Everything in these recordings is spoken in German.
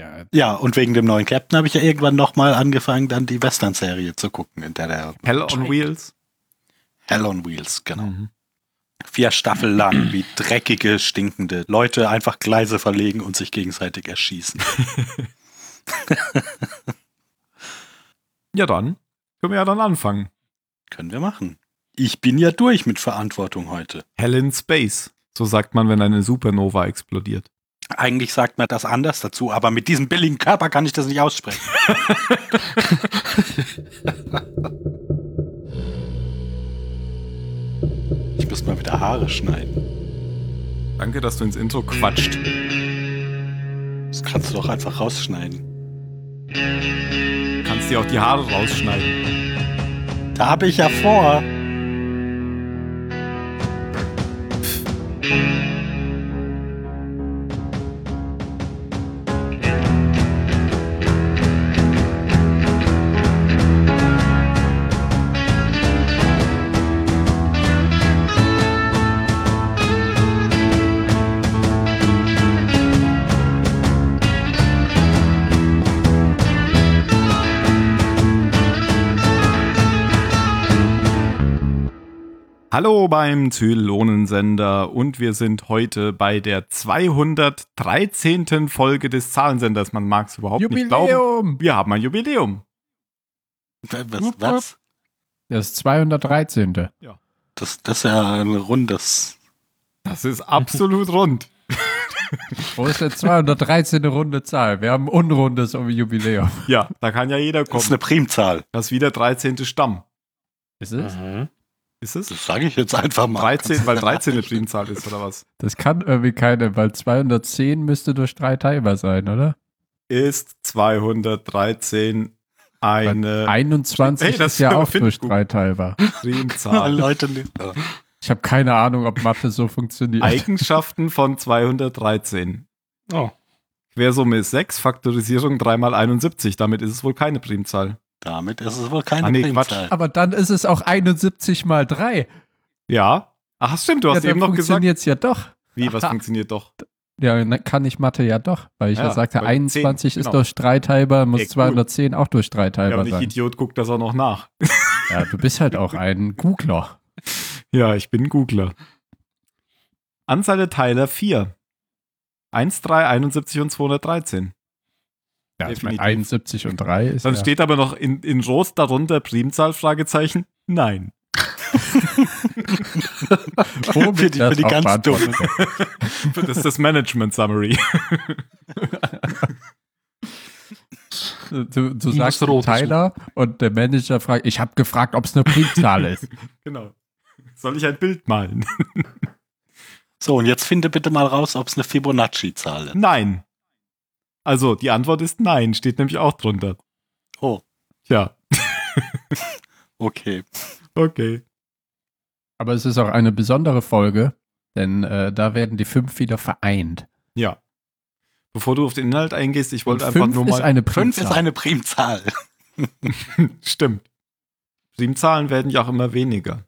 Ja, Ja, und wegen dem neuen Captain habe ich ja irgendwann nochmal angefangen, dann die Western-Serie zu gucken, in der der Hell on Wheels. Hell on Wheels, genau. Mhm. Vier Staffeln lang, wie dreckige, stinkende Leute einfach Gleise verlegen und sich gegenseitig erschießen. Ja, dann können wir ja dann anfangen. Können wir machen. Ich bin ja durch mit Verantwortung heute. Hell in Space. So sagt man, wenn eine Supernova explodiert. Eigentlich sagt man das anders dazu, aber mit diesem billigen Körper kann ich das nicht aussprechen. ich muss mal wieder Haare schneiden. Danke, dass du ins Intro quatscht. Das kannst du doch einfach rausschneiden. Kannst dir auch die Haare rausschneiden. Da habe ich ja vor. Hallo beim Zylonensender und wir sind heute bei der 213. Folge des Zahlensenders. Man mag es überhaupt nicht glauben. Jubiläum! Wir haben ein Jubiläum. Was? was? Das 213. Das, das ist ja ein rundes. Das ist absolut rund. Wo ist der 213. runde Zahl? Wir haben ein unrundes Jubiläum. Ja, da kann ja jeder Das ist kommen. eine Primzahl. Das ist wieder 13. Stamm. Ist es? Ist es? Das sage ich jetzt einfach mal. 13, weil 13 eine Primzahl ist, oder was? Das kann irgendwie keine, weil 210 müsste durch drei teilbar sein, oder? Ist 213 eine 21 Hey, das ist ja auch durch gut. drei teilbar. Primzahl. Leute, nicht. Ich habe keine Ahnung, ob Mathe so funktioniert. Eigenschaften von 213. Oh, Quersumme ist 6, Faktorisierung 3 mal 71. Damit ist es wohl keine Primzahl. Damit ist es wohl keine Ah, nee, Primzahl. Aber dann ist es auch 71 mal 3. Ja. Ach, stimmt, du Ja, hast dann eben noch gesagt. funktioniert es ja doch. Wie, was Aha. funktioniert doch? Ja, dann kann ich Mathe ja doch, weil ich ja, Ja, sagte, weil 21 10, ist genau. durch drei teilbar, muss Ey, cool. 210 auch durch drei Ja, teilbar und ich sein. Idiot guckt das auch noch nach. Ja, du bist halt auch ein Googler. Ja, ich bin Googler. Anzahl der Teiler 4. 1, 3, 71 und 213. Ja, ich meine, Definitiv. 71 und 3 ist Dann ja, steht aber noch in, in Rot darunter Primzahl, Fragezeichen. Nein. womit für die- das für die auch ganz wird. Das ist das Management Summary. Du, du sagst rot Tyler und der Manager fragt, ich habe gefragt, ob es eine Primzahl ist. genau. Soll ich ein Bild malen? So, und jetzt finde bitte mal raus, ob es eine Fibonacci-Zahl ist. Nein. Also, die Antwort ist nein, steht nämlich auch drunter. Oh, Tja, okay. okay. Aber es ist auch eine besondere Folge, denn äh, da werden die fünf wieder vereint. Ja. Bevor du auf den Inhalt eingehst, ich wollte einfach nur ist mal. eine Fünf ist eine Primzahl. Stimmt. Primzahlen werden ja auch immer weniger.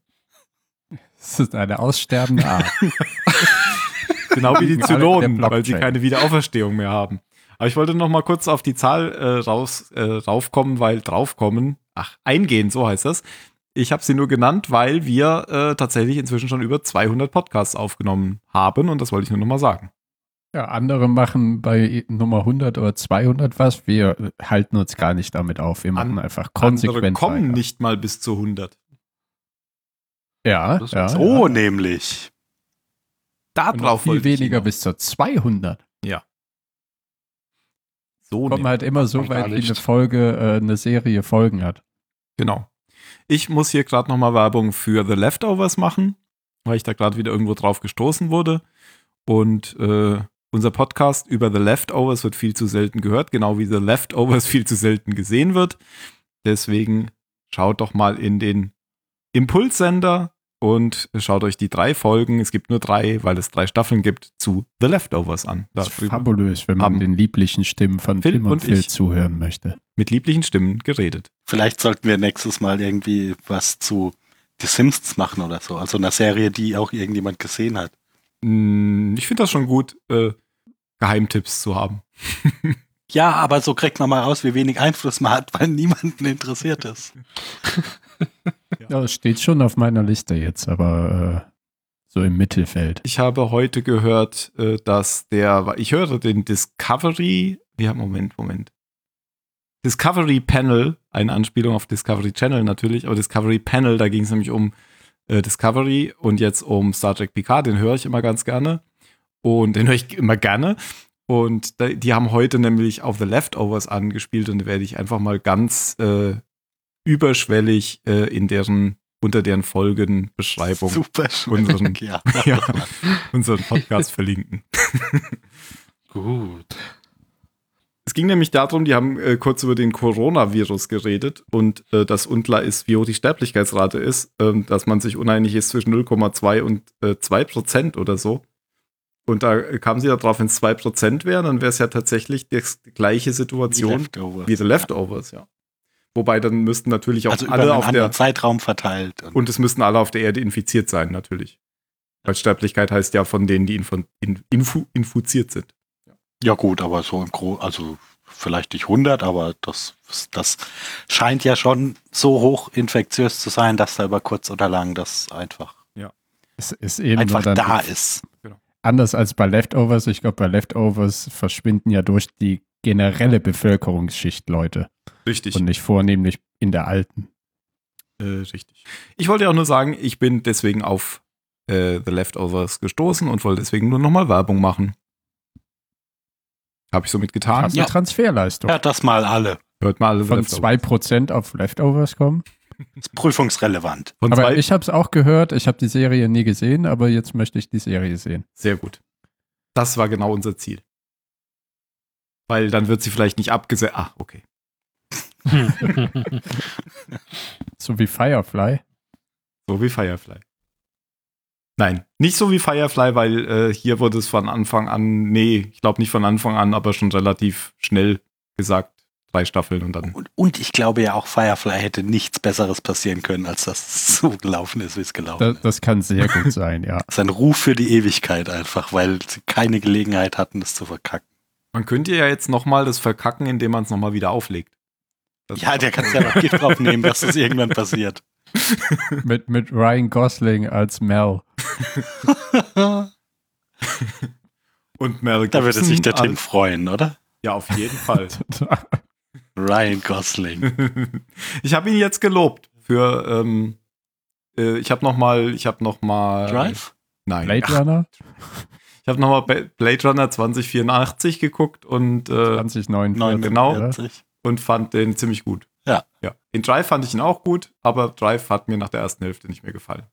Das ist eine aussterbende Art. Genau wie die Zylonen, weil sie keine Wiederauferstehung mehr haben. Aber ich wollte noch mal kurz auf die Zahl äh, raus, äh, raufkommen, weil draufkommen, ach, eingehen, so heißt das. Ich habe sie nur genannt, weil wir äh, tatsächlich inzwischen schon über 200 Podcasts aufgenommen haben und das wollte ich nur noch mal sagen. Ja, andere machen bei Nummer 100 oder 200 was. Wir äh, halten uns gar nicht damit auf. Wir machen An- einfach Andere konsequent kommen weiter. nicht mal bis zu 100. Ja, Das ist ja. So ja. nämlich. Da drauf viel weniger bis zur 200. So Kommen halt immer so weit, wie eine Folge äh, eine Serie Folgen hat. Genau. Ich muss hier gerade noch mal Werbung für The Leftovers machen, weil ich da gerade wieder irgendwo drauf gestoßen wurde. Und äh, unser Podcast über The Leftovers wird viel zu selten gehört, genau wie The Leftovers viel zu selten gesehen wird. Deswegen schaut doch mal in den Impulssender und schaut euch die drei Folgen, es gibt nur drei, weil es drei Staffeln gibt, zu The Leftovers an. Das ist fabulös, wenn man den lieblichen Stimmen von Phil Tim und und Phil ich. zuhören möchte. mit lieblichen Stimmen geredet. Vielleicht sollten wir nächstes Mal irgendwie was zu The Simpsons machen oder so. Also einer Serie, die auch irgendjemand gesehen hat. Mm, Ich finde das schon gut, äh, Geheimtipps zu haben. Ja, aber so kriegt man mal raus, wie wenig Einfluss man hat, weil niemanden interessiert ist. Ja, das steht schon auf meiner Liste jetzt, aber äh, so im Mittelfeld. Ich habe heute gehört, äh, dass der, ich höre den Discovery, ja, Moment, Moment. Discovery Panel, eine Anspielung auf Discovery Channel natürlich, aber Discovery Panel, da ging es nämlich um äh, Discovery und jetzt um Star Trek Picard, den höre ich immer ganz gerne. Und den höre ich immer gerne. Und die haben heute nämlich auf The Leftovers angespielt und werde ich einfach mal ganz äh, überschwellig äh, in deren, unter deren Folgenbeschreibung Super unseren, ja. ja, unseren Podcast verlinken. Gut. Es ging nämlich darum, die haben äh, kurz über den Coronavirus geredet und äh, dass unklar ist, wie hoch die Sterblichkeitsrate ist, ähm, dass man sich uneinig ist zwischen 0,2 und äh, 2 Prozent oder so. Und da kamen sie darauf, wenn es 2 Prozent wären, dann wäre es ja tatsächlich die, die gleiche Situation Leftovers. wie The Leftovers, ja. Wobei dann müssten natürlich auch Also über alle einen auf anderen der Zeitraum verteilt. Und und es müssten alle auf der Erde infiziert sein, natürlich. Weil Sterblichkeit heißt ja von denen, die infu in, infu infiziert sind. ja gut, aber so im Gro also vielleicht nicht 100, aber das, das scheint ja schon so hoch infektiös zu sein, dass da über kurz oder lang das einfach, Es ist eben einfach da ist. anders als bei Leftovers. Ich glaube, bei Leftovers verschwinden ja durch die generelle Bevölkerungsschicht Leute Richtig. und nicht vornehmlich in der alten. Äh, richtig. Ich wollte ja auch nur sagen, ich bin deswegen auf äh, The Leftovers gestoßen und wollte deswegen nur nochmal Werbung machen. Habe ich somit getan. Hast Ja. eine Transferleistung. Hört das mal alle. Hört mal alle Von Leftovers. 2% auf Leftovers kommen. Ist prüfungsrelevant. Von Aber ich habe es auch gehört. Ich habe die Serie nie gesehen, aber jetzt möchte ich die Serie sehen. Sehr gut. Das war genau unser Ziel. Weil dann wird sie vielleicht nicht abgesetzt. Ah, okay. So wie Firefly. So wie Firefly. Nein, nicht so wie Firefly, weil äh, hier wurde es von Anfang an, nee, ich glaube nicht von Anfang an, aber schon relativ schnell gesagt, drei Staffeln und dann. Und, und ich glaube ja auch Firefly hätte nichts Besseres passieren können, als dass es so gelaufen ist, wie es gelaufen Das, ist. das kann sehr gut sein, ja. Das ist ein Ruf für die Ewigkeit einfach, weil sie keine Gelegenheit hatten, das zu verkacken. Man könnte ja jetzt nochmal das verkacken, indem man es nochmal wieder auflegt. Das Ja, der kann ja noch Gift drauf nehmen, dass das irgendwann passiert. Mit, mit Ryan Gosling als Mel. Und Mel Da würde Gibson sich der Tim freuen, oder? Ja, auf jeden Fall. Ryan Gosling. ich habe ihn jetzt gelobt für. Ähm, äh, ich habe noch mal, ich habe noch mal. Drive? Nein. Blade Ach, Runner ich habe noch mal Ba- Blade Runner 2084 geguckt und äh, 2049. genau. oder? 49. und fand den ziemlich gut. Ja. ja. In Drive fand ich ihn auch gut, aber Drive hat mir nach der ersten Hälfte nicht mehr gefallen.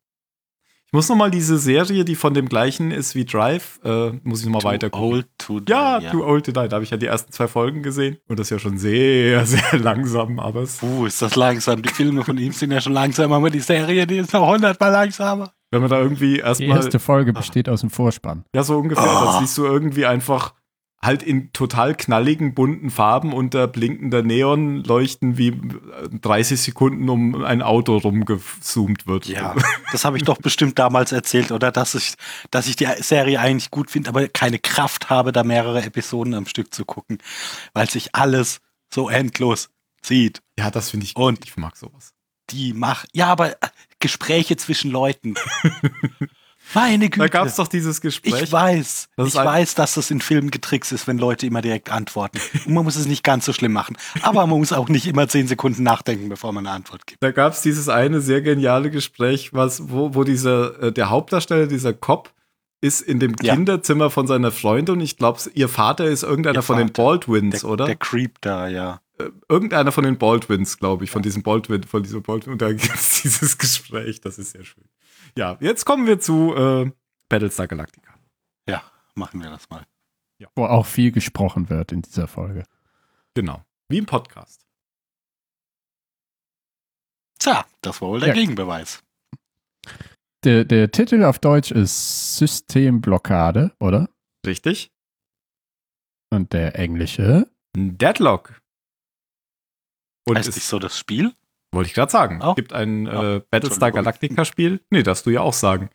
Ich muss noch mal diese Serie, die von dem gleichen ist wie Drive, äh, muss ich noch mal Too weiter gucken. Old to die, Ja, Too Old to Die. Da habe ich ja die ersten zwei Folgen gesehen. Und das ist ja schon sehr, sehr langsam, aber es, Uh, ist das langsam. Die Filme von ihm sind ja schon langsam, aber die Serie, die ist noch hundertmal langsamer. Wenn man da irgendwie Die erstmal, erste Folge besteht aus dem Vorspann. ja, so ungefähr, Ah. da siehst du irgendwie einfach halt in total knalligen, bunten Farben unter blinkender Neon leuchten, wie äh, 30 Sekunden um ein Auto rumgezoomt wird. Ja, das habe ich doch bestimmt damals erzählt, oder? Dass ich, dass ich die Serie eigentlich gut finde, aber keine Kraft habe, da mehrere Episoden am Stück zu gucken, weil sich alles so endlos zieht. Ja, das finde ich Und- Ich mag sowas. Die macht, ja, aber äh, Gespräche zwischen Leuten. Meine Güte. Da gab es doch dieses Gespräch. Ich weiß, ich weiß, dass das in Filmen getrickst ist, wenn Leute immer direkt antworten. Und man muss es nicht ganz so schlimm machen. Aber man muss auch nicht immer zehn Sekunden nachdenken, bevor man eine Antwort gibt. Da gab es dieses eine sehr geniale Gespräch, was, wo, wo dieser, äh, der Hauptdarsteller, dieser Cop, ist in dem Ja. Kinderzimmer von seiner Freundin und ich glaube, ihr Vater ist irgendeiner Ihr von den Vater. Baldwins, Der, oder? der Creep da, ja. Äh, irgendeiner von den Baldwins, glaube ich, von diesem Baldwin, von diesem Baldwin. Und da gibt es dieses Gespräch, das ist sehr schön. Ja, jetzt kommen wir zu äh, Battlestar Galactica. Ja, machen wir das mal. Wo auch viel gesprochen wird in dieser Folge. Genau. Wie im Podcast. Tja, das war wohl der Ja. Gegenbeweis. Der, der Titel auf Deutsch ist Systemblockade, oder? Richtig? Und der englische Deadlock. Und heißt nicht so das Spiel? Wollte ich gerade sagen. Oh. Es gibt ein Ja, äh, Battlestar. Galactica Spiel. Nee, darfst du ja auch sagen.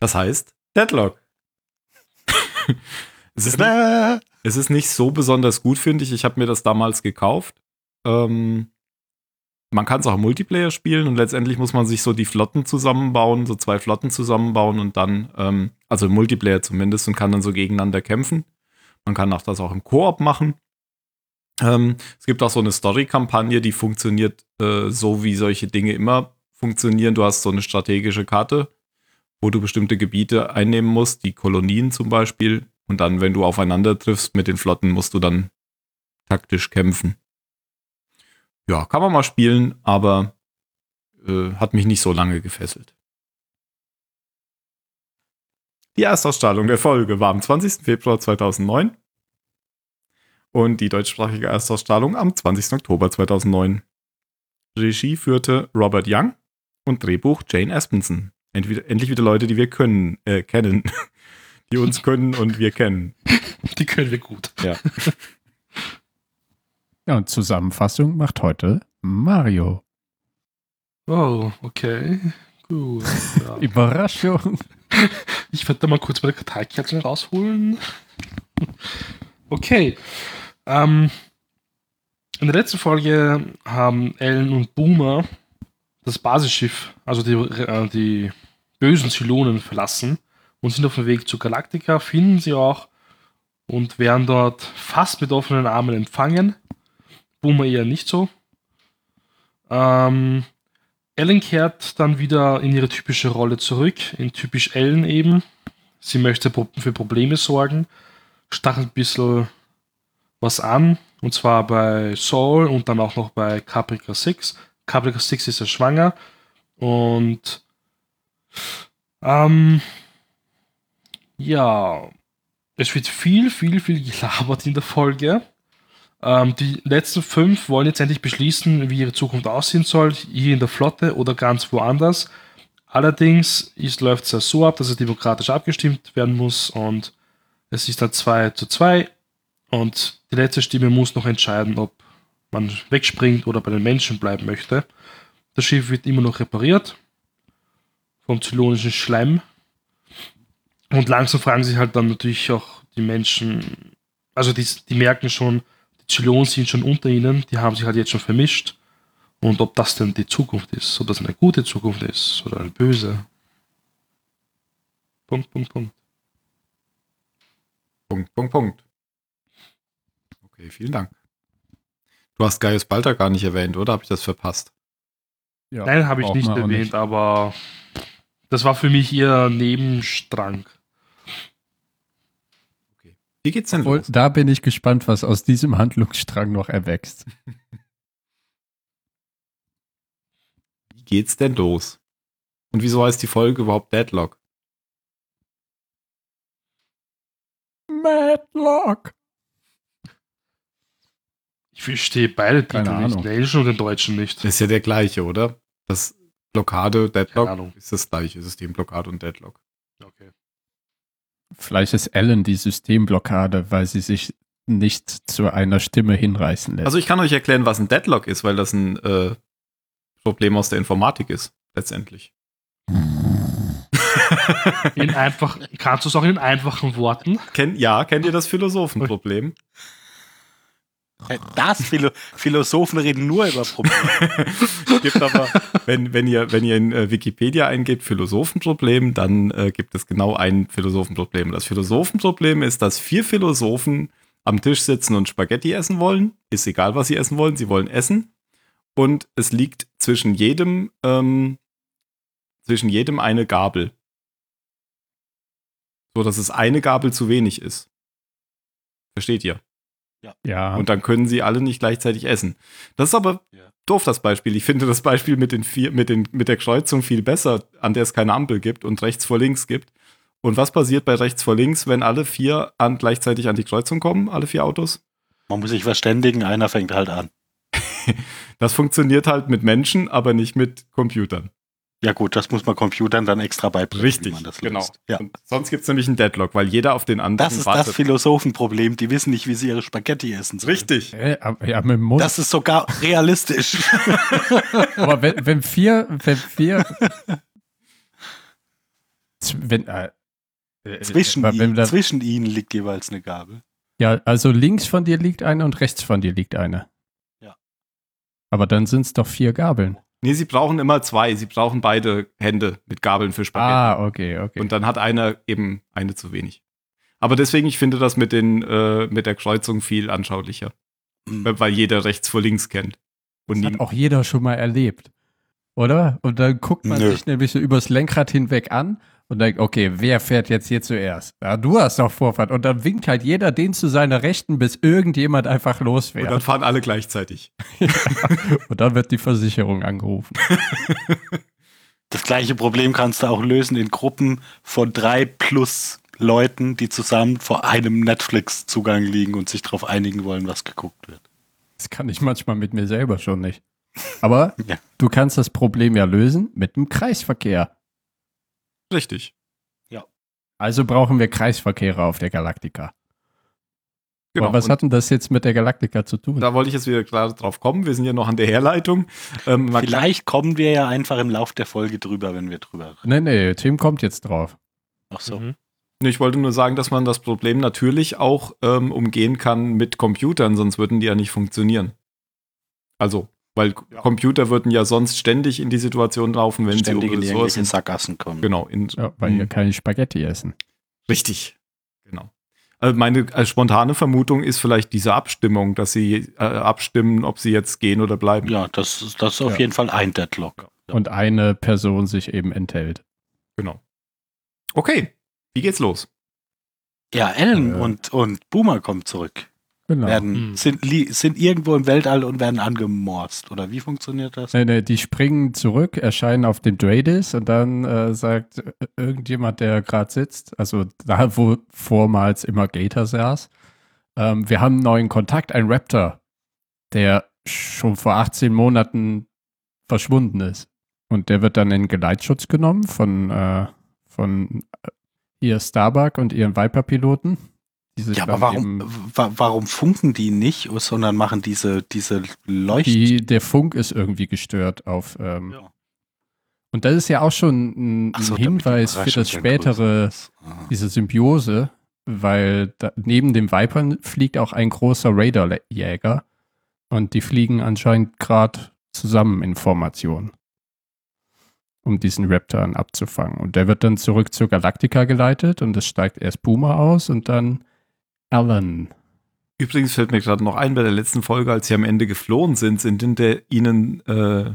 Das heißt Deadlock. es ist, Tada! Es ist nicht so besonders gut, finde ich. Ich habe mir das damals gekauft. Ähm, man kann es auch im Multiplayer spielen und letztendlich muss man sich so die Flotten zusammenbauen, so zwei Flotten zusammenbauen und dann, ähm, also im Multiplayer zumindest, und kann dann so gegeneinander kämpfen. Man kann auch das auch im Koop machen. Ähm, es gibt auch so eine Story-Kampagne, die funktioniert äh, so, wie solche Dinge immer funktionieren. Du hast so eine strategische Karte, wo du bestimmte Gebiete einnehmen musst, die Kolonien zum Beispiel. Und dann, wenn du aufeinander triffst mit den Flotten, musst du dann taktisch kämpfen. Ja, kann man mal spielen, aber äh, hat mich nicht so lange gefesselt. Die Erstausstrahlung der Folge war am 20. Februar 2009 und die deutschsprachige Erstausstrahlung am 20. Oktober 2009. Regie führte Robert Young und Drehbuch Jane Aspenson. Entweder, endlich wieder Leute, die wir können, äh, kennen. Die uns können und wir kennen. Die können wir gut. Ja. Ja, und Zusammenfassung macht heute Mario. Oh, okay. Gut. Ja. Überraschung. Ich werde da mal kurz meine Karteikärtchen rausholen. Okay. Ähm, in der letzten Folge haben Ellen und Boomer das Basisschiff, also die, äh, die bösen Zylonen, verlassen und sind auf dem Weg zu Galactica, finden sie auch und werden dort fast mit offenen Armen empfangen. Boomer eher nicht so. Ähm, Ellen kehrt dann wieder in ihre typische Rolle zurück, in typisch Ellen eben. Sie möchte für Probleme sorgen, stachelt ein bisschen was an, und zwar bei Saul und dann auch noch bei Caprica 6. Caprica 6 ist ja schwanger und ähm, ja, es wird viel, viel, viel gelabert in der Folge. Ähm, die letzten fünf wollen jetzt endlich beschließen, wie ihre Zukunft aussehen soll, hier in der Flotte oder ganz woanders. Allerdings läuft es ja so ab, dass es demokratisch abgestimmt werden muss und es ist dann 2 zu 2 und die letzte Stimme muss noch entscheiden, ob man wegspringt oder bei den Menschen bleiben möchte. Das Schiff wird immer noch repariert vom zylonischen Schleim und langsam fragen sich halt dann natürlich auch die Menschen, also die, die merken schon, die Zylonen sind schon unter ihnen, die haben sich halt jetzt schon vermischt. Und ob das denn die Zukunft ist, ob das eine gute Zukunft ist oder eine böse. Punkt, Punkt, Punkt. Punkt, Punkt, Punkt. Okay, vielen Dank. Du hast Gaius Balter gar nicht erwähnt, oder? Habe ich das verpasst? Ja, Nein, habe ich nicht erwähnt, aber das war für mich eher Nebenstrang. Wie geht's denn Obwohl, los? da bin ich gespannt, was aus diesem Handlungsstrang noch erwächst. Wie geht's denn los? Und wieso heißt die Folge überhaupt Deadlock? Madlock. Ich verstehe beide Keine Titel nicht, Ahnung. den englischen und den deutschen nicht. Ist ja der gleiche, oder? Das Blockade, Deadlock ist das gleiche System, Blockade und Deadlock. Okay. Vielleicht ist Ellen die Systemblockade, weil sie sich nicht zu einer Stimme hinreißen lässt. Also ich kann euch erklären, was ein Deadlock ist, weil das ein äh, Problem aus der Informatik ist, letztendlich. In einfach, kannst du es auch in einfachen Worten? Kennt, ja, kennt ihr das Philosophenproblem? Das Philo Philosophen reden nur über Probleme. aber, wenn, wenn ihr, wenn ihr in äh, Wikipedia eingebt, Philosophenproblem, dann äh, gibt es genau ein Philosophenproblem. Das Philosophenproblem ist, dass vier Philosophen am Tisch sitzen und Spaghetti essen wollen. Ist egal, was sie essen wollen, sie wollen essen. Und es liegt zwischen jedem, ähm, zwischen jedem eine Gabel. So dass es eine Gabel zu wenig ist. Versteht ihr? Ja, Und dann können sie alle nicht gleichzeitig essen. Das ist aber Ja. doof, das Beispiel. Ich finde das Beispiel mit, den vier, mit, den, mit der Kreuzung viel besser, an der es keine Ampel gibt und rechts vor links gibt. Und was passiert bei rechts vor links, wenn alle vier an, gleichzeitig an die Kreuzung kommen, alle vier Autos? Man muss sich verständigen, einer fängt halt an. Das funktioniert halt mit Menschen, aber nicht mit Computern. Ja gut, das muss man Computern dann extra beibringen, wie man das genau. Ja. Sonst gibt es nämlich einen Deadlock, weil jeder auf den anderen Das ist das Philosophenproblem. Die wissen nicht, wie sie ihre Spaghetti essen sollen. Richtig. äh, ja, mit dem Mund. Das ist sogar realistisch. aber wenn, wenn vier, wenn vier, wenn, äh, äh, zwischen, wenn ihnen, da, zwischen ihnen liegt jeweils eine Gabel. Ja, also links von dir liegt eine und rechts von dir liegt eine. Ja. Aber dann sind es doch vier Gabeln. Nee, sie brauchen immer zwei. Sie brauchen beide Hände mit Gabeln für Spaghetti. Ah, okay, okay. Und dann hat einer eben eine zu wenig. Aber deswegen, ich finde das mit, den, äh, mit der Kreuzung viel anschaulicher. Mhm. Weil- jeder rechts vor links kennt. Und das hat auch jeder schon mal erlebt. Oder? Und dann guckt man Nö. sich nämlich so übers Lenkrad hinweg an und denkt, okay, wer fährt jetzt hier zuerst? Ja, du hast doch Vorfahrt. Und dann winkt halt jeder den zu seiner Rechten, bis irgendjemand einfach und losfährt. dann fahren alle gleichzeitig. Und dann wird die Versicherung angerufen. Das gleiche Problem kannst du auch lösen in Gruppen von drei plus Leuten, die zusammen vor einem Netflix-Zugang liegen und sich darauf einigen wollen, was geguckt wird. Das kann ich manchmal mit mir selber schon nicht. Aber Ja. du kannst das Problem ja lösen mit dem Kreisverkehr. Richtig. Also brauchen wir Kreisverkehre auf der Galaktika. Genau. Aber was hat denn das jetzt mit der Galaktika zu tun? da wollte ich jetzt wieder klar drauf kommen. Wir sind ja noch an der Herleitung. Ähm, Vielleicht kommen wir ja einfach im Lauf der Folge drüber, wenn wir drüber reden. Nee, nee, Tim kommt jetzt drauf. Ach so. Mhm. Ich wollte nur sagen, dass man das Problem natürlich auch ähm, umgehen kann mit Computern, sonst würden die ja nicht funktionieren. Also, weil Computer würden ja sonst ständig in die Situation laufen, wenn Ständig sie in um Ressourcen. Sackgassen kommen. Genau, in, Ja, weil wir keine Spaghetti essen. Richtig. Genau. Also meine äh, spontane Vermutung ist vielleicht diese Abstimmung, dass sie äh, abstimmen, ob sie jetzt gehen oder bleiben. Ja, das, ist- das ist auf Ja. jeden Fall ein Deadlock. Ja. Und eine Person sich eben enthält. Genau. Okay, wie geht's los? Ja, Ellen Äh. und, und Boomer kommen zurück. Genau. Werden, Mhm. sind, sind irgendwo im Weltall und werden angemorst. Oder wie funktioniert das? Nee, nee, die springen zurück, erscheinen auf dem Dreadis und dann äh, sagt äh, irgendjemand, der gerade sitzt, also da, wo vormals immer Gator saß, ähm, wir haben einen neuen Kontakt, ein Raptor, der schon vor 18 Monaten verschwunden ist. Und der wird dann in Geleitschutz genommen von, äh, von äh, ihr Starbuck und ihren Viper-Piloten. Die sich Ja, aber warum, warum funken die nicht, sondern machen diese, diese Leucht... Die, der Funk ist irgendwie gestört auf. Ähm, Ja. Und das ist ja auch schon ein, so, Hinweis für das spätere. Aha. diese Symbiose, weil da, neben dem Vipern fliegt auch ein großer Raiderjäger und die fliegen anscheinend gerade zusammen in Formation, um diesen Raptor abzufangen. Und der wird dann zurück zur Galactica geleitet und es steigt erst Puma aus und dann Alan. Übrigens fällt mir gerade noch ein, bei der letzten Folge, als sie am Ende geflohen sind, sind hinter ihnen äh,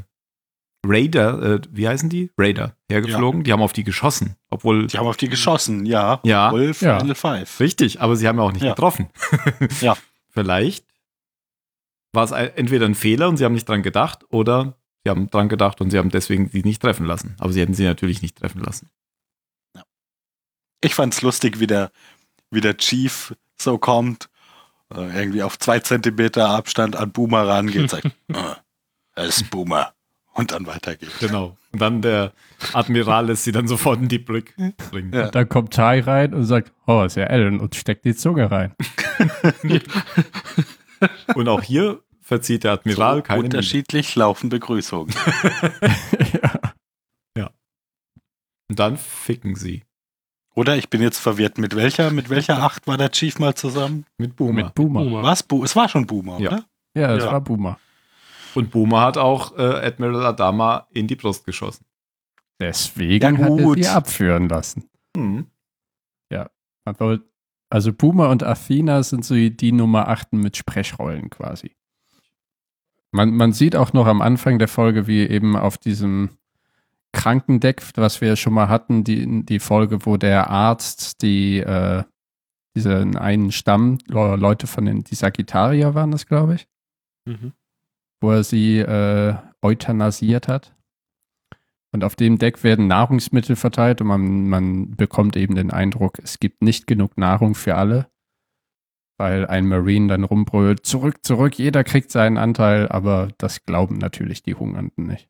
Raider, äh, wie heißen die? Raider, hergeflogen. Die haben auf die geschossen. Obwohl, Die haben auf die geschossen, ja. Ja. Wolf, Ja. Five. richtig, aber sie haben ja auch nicht Ja. getroffen. Ja. Vielleicht war es entweder ein Fehler und sie haben nicht dran gedacht oder sie haben dran gedacht und sie haben deswegen sie nicht treffen lassen. Aber sie hätten sie natürlich nicht treffen lassen. Ich fand's lustig, wie der, wie der Chief so kommt, äh, irgendwie auf zwei Zentimeter Abstand an Boomer rangeht und sagt, äh, es ist Boomer. Und dann weitergeht. Genau. Und dann der Admiral lässt sie dann sofort in die Brick bringen. Ja. Da kommt Ty rein und sagt, oh, ist ja Alan und steckt die Zunge rein. Und auch hier verzieht der Admiral so keine Miene. unterschiedlich laufen Begrüßungen. ja. Und dann ficken sie Oder ich bin jetzt verwirrt. Mit welcher, mit welcher Acht war der Chief mal zusammen? mit Boomer. Mit Boomer. Boomer. Was? Bu es war schon Boomer, Ja. oder? Ja, das Ja. war Boomer. Und Boomer hat auch äh, Admiral Adama in die Brust geschossen. Deswegen Ja, hat er sie abführen lassen. Hm. Aber, also Boomer und Athena sind so die Nummer 8 mit Sprechrollen quasi. Man, man sieht auch noch am Anfang der Folge, wie eben auf diesem Krankendeck, was wir schon mal hatten, die, die Folge, wo der Arzt die, äh, diesen einen Stamm, Le- Leute von den, die Sagittarier waren das, glaube ich, Mhm. wo er sie äh, euthanasiert hat. Und auf dem Deck werden Nahrungsmittel verteilt und man, man bekommt eben den Eindruck, es gibt nicht genug Nahrung für alle, weil ein Marine dann rumbrüllt, zurück, zurück, jeder kriegt seinen Anteil, aber das glauben natürlich die Hungernden nicht.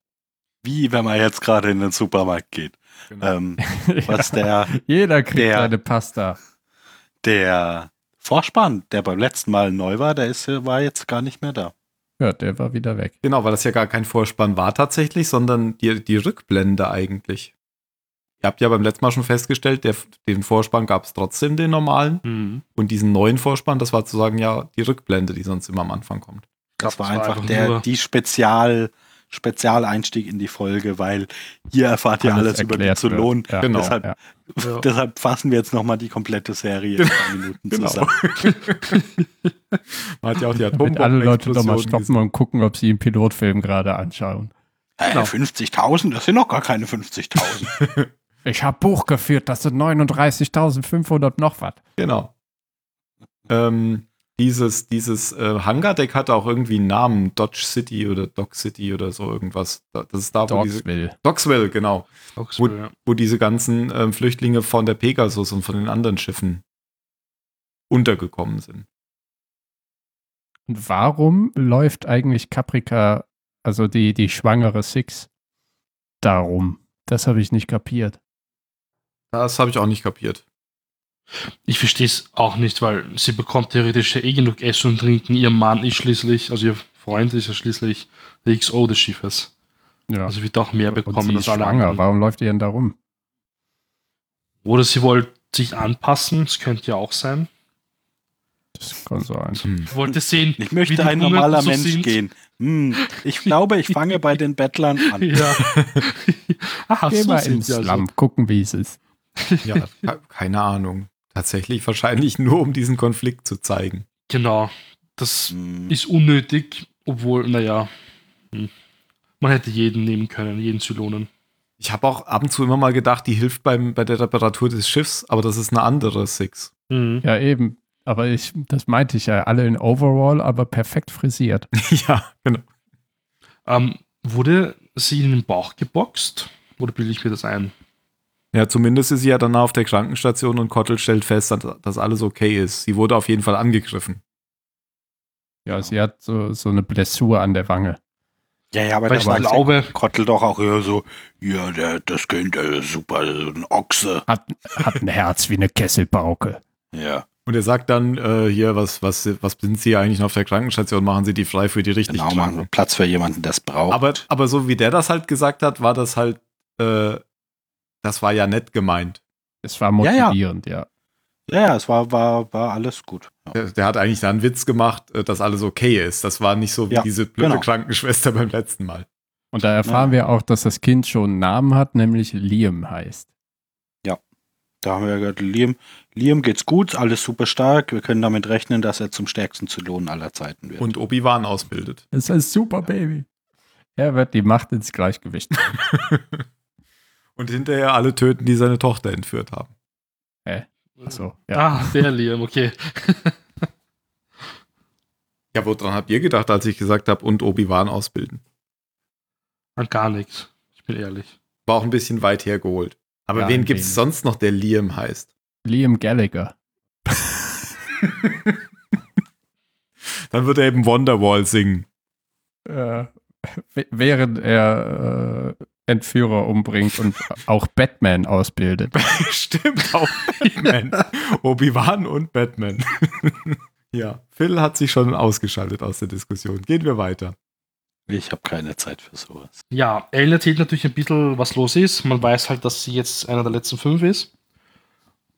Wie wenn man jetzt gerade in den Supermarkt geht. Genau. Ähm, was der, jeder kriegt der- seine Pasta. der Vorspann, der beim letzten Mal neu war, der ist, war jetzt gar nicht mehr da. Ja, der war wieder weg. Genau, weil das ja gar kein Vorspann war tatsächlich, sondern die, die Rückblende eigentlich. ihr habt ja beim letzten Mal schon festgestellt, der, den Vorspann gab es trotzdem, den normalen. Mhm. Und diesen neuen Vorspann, das war sozusagen ja die Rückblende, die sonst immer am Anfang kommt. Das war Das war einfach einfach der, die Spezial, Spezialeinstieg in die Folge, weil hier erfahrt ihr alles, über die. Zylon. Ja, Genau. Deshalb, ja. Deshalb fassen wir jetzt nochmal die komplette Serie in zwei Minuten Genau. zusammen. Man hat ja auch die Damit alle Leute nochmal stoppen und gucken, ob sie einen Pilotfilm gerade anschauen. Äh, Genau. 50.000, das sind noch gar keine 50.000. Ich habe Buch geführt, das sind 39.500 noch was. Genau. Ähm, dieses dieses äh, Hangardeck hatte auch irgendwie einen Namen, Dodge City oder Dock City oder so irgendwas. Da- Das ist da, wo diese Dogsville. Docksville, genau, Oxford, ja. wo diese ganzen ähm, Flüchtlinge von der Pegasus und von den anderen Schiffen untergekommen sind. Und warum läuft eigentlich Caprica, also die, die schwangere Six, darum? Das habe ich nicht kapiert. Das habe ich auch nicht kapiert. Ich verstehe es auch nicht, weil sie bekommt theoretisch ja eh genug Essen und Trinken. Ihr Mann ist schließlich, also ihr Freund ist ja schließlich der XO des Schiffes. Ja. Also wird auch mehr und bekommen sie als ist alle schwanger. anderen. Warum läuft ihr denn darum? Oder sie wollte sich anpassen, das könnte ja auch sein. Das kann sein. Ich wollte sehen, Ich möchte ein Hungernden normaler so Mensch sind. gehen. Hm, ich glaube, ich fange bei den Bettlern an. Ja. Aha, Geh so mal ins sie also. Slum, gucken, wie es ist. Ja, ke- keine Ahnung. Tatsächlich wahrscheinlich nur, um diesen Konflikt zu zeigen. Genau. Das Hm. ist unnötig, obwohl, naja, hm. man hätte jeden nehmen können, jeden Zylonen. Ich habe auch ab und zu immer mal gedacht, die hilft beim, bei der Reparatur des Schiffs, aber das ist eine andere Six. Mhm. Ja, eben. Aber ich, das meinte ich ja, alle in Overall, aber perfekt frisiert. ja, genau. Ähm, wurde sie in den Bauch geboxt? Oder bilde ich mir das ein? Ja, zumindest ist sie ja dann auf der Krankenstation und Kottel stellt fest, dass, dass alles okay ist. Sie wurde auf jeden Fall angegriffen. Ja, sie hat so, so eine Blessur an der Wange. Ja, ja, aber da ich war glaube, Kottel doch auch eher so, ja, der, das Kind, der ist super, so ein Ochse. Hat, hat ein Herz wie eine Kesselbauke. Ja, Und er sagt dann, äh, hier, was, was, was sind Sie eigentlich noch auf der Krankenstation? Machen Sie die frei für die richtig genau, machen wir Kranken. Platz für jemanden, der es braucht. Aber, aber so wie der das halt gesagt hat, war das halt, äh, das war ja nett gemeint. Es war Ja, ja. motivierend, ja. ja, ja, es war, war, war alles gut. Ja. Der, der hat eigentlich da einen Witz gemacht, äh, dass alles okay ist. Das war nicht so wie Ja, diese blöde genau. Krankenschwester beim letzten Mal. Und da erfahren wir auch, dass das Kind schon einen Namen hat, nämlich Liam heißt. Da haben wir ja gehört, Liam, Liam geht's gut, alles super stark. Wir können damit rechnen, dass er zum stärksten Zylonen aller Zeiten wird. Und Obi-Wan ausbildet. Das ist ein super Baby. Er wird die Macht ins Gleichgewicht. Und hinterher alle töten, die seine Tochter entführt haben. Achso, ja. ah, der Liam, okay. Ja, woran habt ihr gedacht, als ich gesagt habe, und Obi-Wan ausbilden? An gar nichts. Ich bin ehrlich. War auch ein bisschen weit hergeholt. Aber Ja, wen gibt es sonst noch, der Liam heißt? Liam Gallagher. Dann wird er eben Wonderwall singen. Äh, während er äh, Entführer umbringt und auch Batman ausbildet. Stimmt, auch Batman. Obi-Wan und Batman. ja, Phil hat sich schon ausgeschaltet aus der Diskussion. Gehen wir weiter. Ich habe keine Zeit für sowas. Ja, Ellen erzählt natürlich ein bisschen, was los ist. Man weiß halt, dass sie jetzt einer der letzten fünf ist.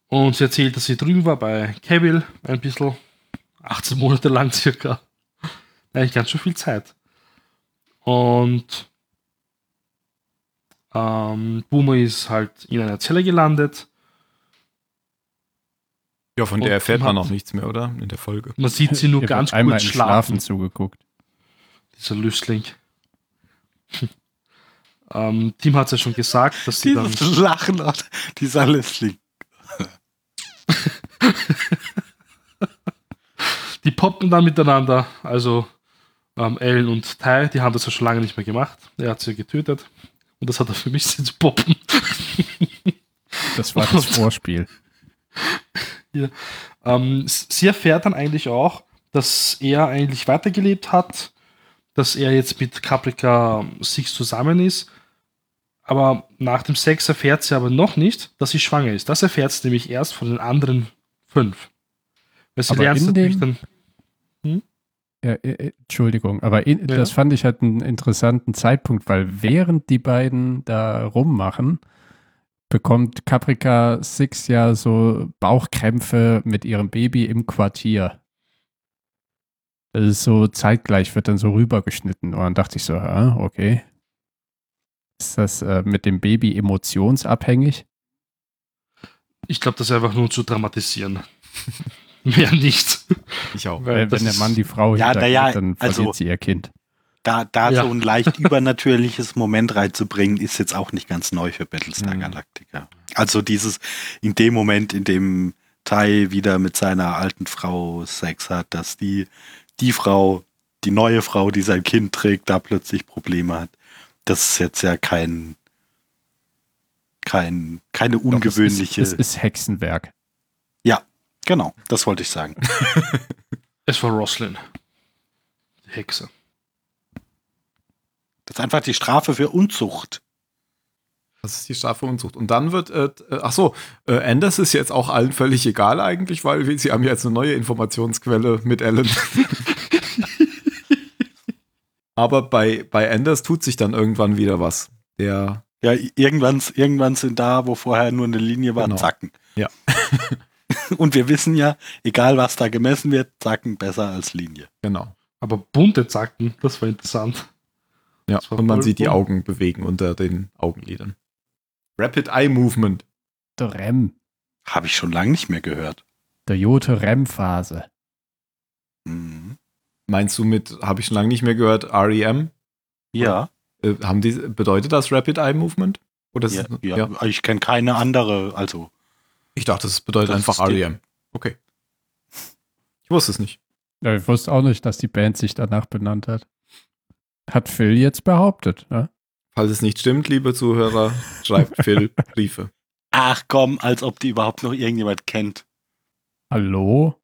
Und sie erzählt, dass sie drüben war bei Cavill ein bisschen. 18 Monate lang circa. Eigentlich ganz schön viel Zeit. Und ähm, Boomer ist halt in einer Zelle gelandet. Ja, von der erfährt man hat- noch nichts mehr, oder? In der Folge. Man sieht sie nur ganz einmal kurz schlafen. Schlafen zugeguckt. Dieser Lüstling. ähm, Tim hat es ja schon gesagt, dass sie dann. Dieses Lachen, aus- dieser Listling. Die poppen dann miteinander. Also ähm, Ellen und Ty, die haben das ja schon lange nicht mehr gemacht. Er hat sie getötet. Und das hat er für mich zu poppen. Das war das Vorspiel. ähm, s- sie erfährt dann eigentlich auch, dass er eigentlich weitergelebt hat, dass er jetzt mit Caprica Six zusammen ist. Aber nach dem Sex erfährt sie aber noch nicht, dass sie schwanger ist. Das erfährt sie nämlich erst von den anderen fünf. Weil sie Aber lernt natürlich dann. Ja, äh, äh, Entschuldigung, aber in, Ja. das fand ich halt einen interessanten Zeitpunkt, weil während die beiden da rummachen, bekommt Caprica Six ja so Bauchkrämpfe mit ihrem Baby im Quartier. Das ist so zeitgleich, wird dann so rübergeschnitten. Und dann dachte ich so, ah, okay. Ist das äh, mit dem Baby emotionsabhängig? Ich glaube, das ist einfach nur zu dramatisieren. Mehr nicht. Ich auch. Weil wenn der Mann die Frau Ja, hintergeht, naja, dann verliert also- sie ihr Kind. Da, da Ja. so ein leicht übernatürliches Moment reinzubringen, ist jetzt auch nicht ganz neu für Battlestar Mhm. Galactica. Also dieses, in dem Moment, in dem Tai wieder mit seiner alten Frau Sex hat, dass die, die Frau, die neue Frau, die sein Kind trägt, da plötzlich Probleme hat. Das ist jetzt ja kein, kein, keine Doch, es ungewöhnliche. Ist, es ist Hexenwerk. Genau, das wollte ich sagen. Es war Roslyn. Die Hexe. Das ist einfach die Strafe für Unzucht. Das ist die Strafe Unzucht. Und dann wird, äh, äh, ach so, äh, Anders ist jetzt auch allen völlig egal eigentlich, weil sie haben jetzt eine neue Informationsquelle mit Ellen. Aber bei, bei Anders tut sich dann irgendwann wieder was. Der, Ja, irgendwann, irgendwann sind da, wo vorher nur eine Linie war, Genau. Zacken. Ja. Und wir wissen ja, egal was da gemessen wird, Zacken besser als Linie. genau. Aber bunte Zacken, das war interessant. Ja, war und man sieht die cool. Augen bewegen unter den Augenlidern. Rapid Eye Movement. Der REM. Habe ich schon lange nicht mehr gehört. Der Jote REM-Phase. Mhm. Meinst du mit, habe ich schon lange nicht mehr gehört, REM? Ja, Äh, haben die, bedeutet das Rapid Eye Movement? Oder ist ja, es- ja, ich kenne keine andere, also Ich dachte, es bedeutet Das einfach REM. Okay. Ich wusste es nicht. Ja, ich wusste auch nicht, dass die Band sich danach benannt hat. Hat Phil jetzt behauptet. Ne? Falls es nicht stimmt, liebe Zuhörer, schreibt Phil Briefe. ach komm, als ob die überhaupt noch irgendjemand kennt. Hallo?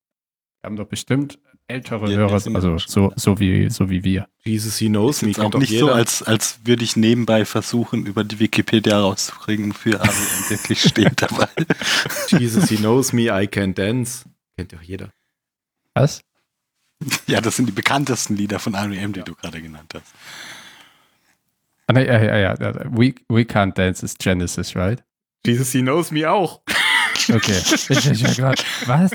Wir haben doch bestimmt ältere Ja, Hörer, sind ja also so, so, wie, so wie wir. Jesus, he knows me. Ist auch nicht jeder. so, als, als würde ich nebenbei versuchen, über die Wikipedia rauszukriegen, für aber wirklich steht dabei. Jesus, he knows me, I can dance. Kennt doch jeder. Was? Ja, das sind die bekanntesten Lieder von R.E.M., die du gerade genannt hast. Ah, nee, ja, ja, ja. ja. We, we Can't Dance ist Genesis, right? Jesus, he knows me auch. Okay. ich, ich grad, was?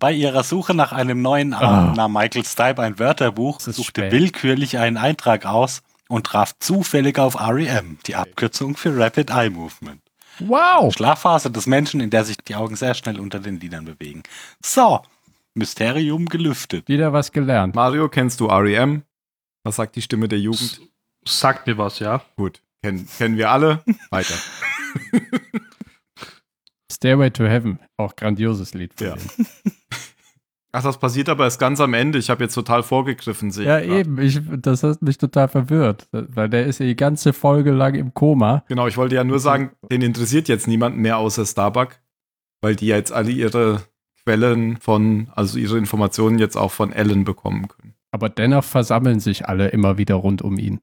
Bei ihrer Suche nach einem neuen Ah. nahm Michael Stipe ein Wörterbuch, suchte spät. willkürlich einen Eintrag aus und traf zufällig auf REM, die Abkürzung für Rapid Eye Movement. Wow! Schlafphase des Menschen, in der sich die Augen sehr schnell unter den Lidern bewegen. So, Mysterium gelüftet. Wieder was gelernt. Mario, kennst du REM? Was sagt die Stimme der Jugend? Sagt mir was, ja. Gut, kennen, kennen wir alle. Weiter. Stairway to Heaven, auch grandioses Lied. von Ja. denen. Ach, das passiert aber erst ganz am Ende. Ich habe jetzt total vorgegriffen. sehe Ja, eben. Ich, das hat mich total verwirrt, weil der ist ja die ganze Folge lang im Koma. Genau, ich wollte ja nur sagen, den interessiert jetzt niemanden mehr außer Starbuck, weil die ja jetzt alle ihre Quellen von, also ihre Informationen jetzt auch von Ellen bekommen können. Aber dennoch versammeln sich alle immer wieder rund um ihn.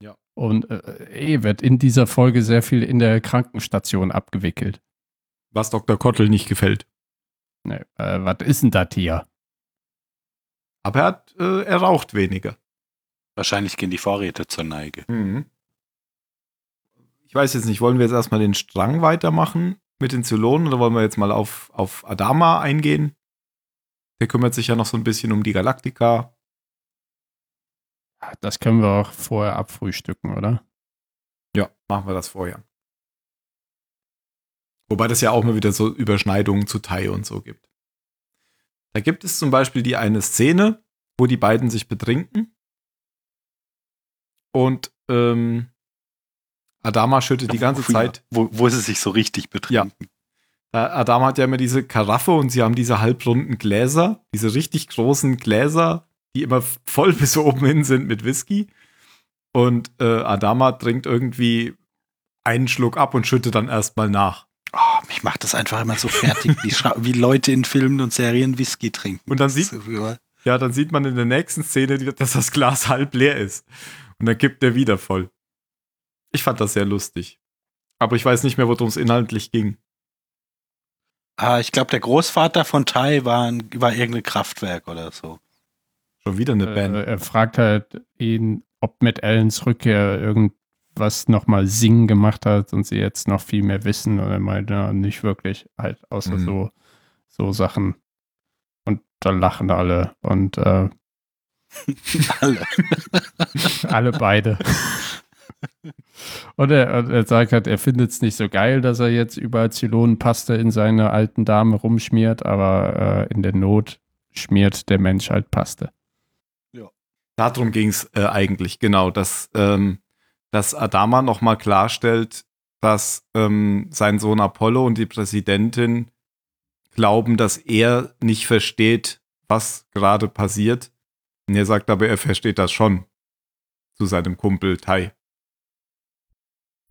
Ja. Und äh, eh wird in dieser Folge sehr viel in der Krankenstation abgewickelt. Was Dr. Kottel nicht gefällt. Ne, äh, was ist denn das hier? Aber er, hat, äh, er raucht weniger. Wahrscheinlich gehen die Vorräte zur Neige. Mhm. Ich weiß jetzt nicht, wollen wir jetzt erstmal den Strang weitermachen mit den Zylonen oder wollen wir jetzt mal auf, auf Adama eingehen? Der kümmert sich ja noch so ein bisschen um die Galaktika. Das können wir auch vorher abfrühstücken, oder? Ja, machen wir das vorher. Wobei das ja auch mal wieder so Überschneidungen zu Tai und so gibt. Da gibt es zum Beispiel die eine Szene, wo die beiden sich betrinken. Und ähm, Adama schüttet die ganze Zeit. Wo, wo sie sich so richtig betrinken. Da- Adama hat ja immer diese Karaffe und sie haben diese halbrunden Gläser, diese richtig großen Gläser, die immer voll bis oben hin sind mit Whisky. Und äh, Adama trinkt irgendwie einen Schluck ab und schüttet dann erstmal nach. Mich macht das einfach immer so fertig, wie, wie Leute in Filmen und Serien Whisky trinken. Und dann sieht, ja. ja, dann sieht man in der nächsten Szene, dass das Glas halb leer ist. Und dann kippt er wieder voll. Ich fand das sehr lustig. Aber ich weiß nicht mehr, worum es inhaltlich ging. Ah, ich glaube, der Großvater von Tai war, ein, war irgendein Kraftwerk oder so. Schon wieder eine Band. Äh, er fragt halt ihn, ob mit Ellens Rückkehr was nochmal Singen gemacht hat und sie jetzt noch viel mehr wissen. Und er meinte, ja, nicht wirklich, halt, außer Mhm. so, so Sachen. Und dann lachen alle und äh, Alle. alle beide. Und er, er sagt halt, er findet es nicht so geil, dass er jetzt überall Zylonenpaste in seine alten Dame rumschmiert, aber äh, in der Not schmiert der Mensch halt Paste. Darum ging es äh, eigentlich, genau, dass, ähm, dass Adama nochmal klarstellt, dass ähm, sein Sohn Apollo und die Präsidentin glauben, dass er nicht versteht, was gerade passiert. Und er sagt aber, er versteht das schon zu seinem Kumpel Tai.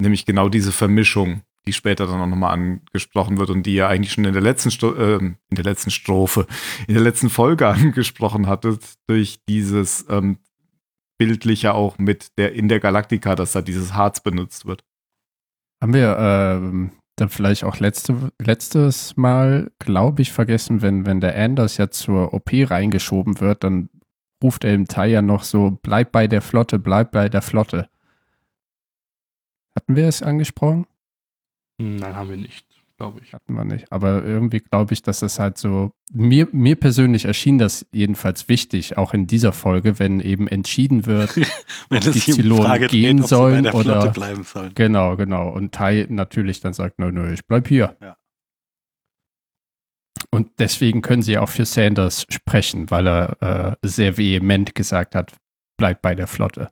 Nämlich genau diese Vermischung, die später dann auch nochmal angesprochen wird und die er eigentlich schon in der letzten Sto ähm, in der letzten Strophe, in der letzten Folge angesprochen hattet, durch dieses ähm, bildliche auch mit der in der Galaktika, dass da dieses Harz benutzt wird. Haben wir ähm, dann vielleicht auch letzte, letztes Mal, glaube ich, vergessen, wenn, wenn der Anders ja zur OP reingeschoben wird, dann ruft er im Teil ja noch so, bleib bei der Flotte, bleib bei der Flotte. Hatten wir es angesprochen? Nein, haben wir nicht, glaube ich. Hatten wir nicht. Aber irgendwie glaube ich, dass das halt so, mir, mir persönlich erschien das jedenfalls wichtig, auch in dieser Folge, wenn eben entschieden wird, Wenn ob es die Zylonen gehen dreht, sollen der oder- sollen. Genau, genau. Und Tai natürlich dann sagt, nö, nö, ich bleib hier. Ja. Und deswegen können sie auch für Sanders sprechen, weil er äh, sehr vehement gesagt hat, bleib bei der Flotte.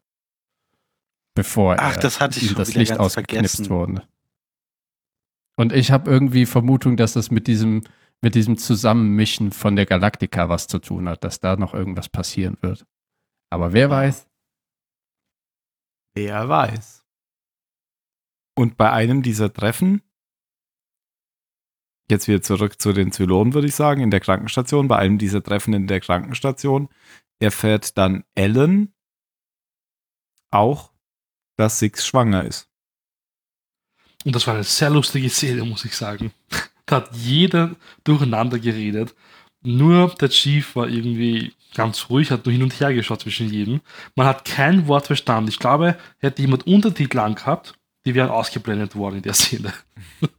Bevor Ach, er das hatte ich das Licht ausgeknipst vergessen. wurde. Und ich habe irgendwie Vermutung, dass das mit diesem, mit diesem Zusammenmischen von der Galaktika was zu tun hat, dass da noch irgendwas passieren wird. Aber wer weiß? Wer weiß. Und bei einem dieser Treffen, jetzt wieder zurück zu den Zylonen, würde ich sagen, in der Krankenstation, bei einem dieser Treffen in der Krankenstation, erfährt dann Ellen auch, dass Six schwanger ist. Und das war eine sehr lustige Szene, muss ich sagen. Da hat jeder durcheinander geredet. Nur der Chief war irgendwie ganz ruhig, hat nur hin und her geschaut zwischen jedem. Man hat kein Wort verstanden. Ich glaube, hätte jemand Untertitel angehabt, die wären ausgeblendet worden in der Szene.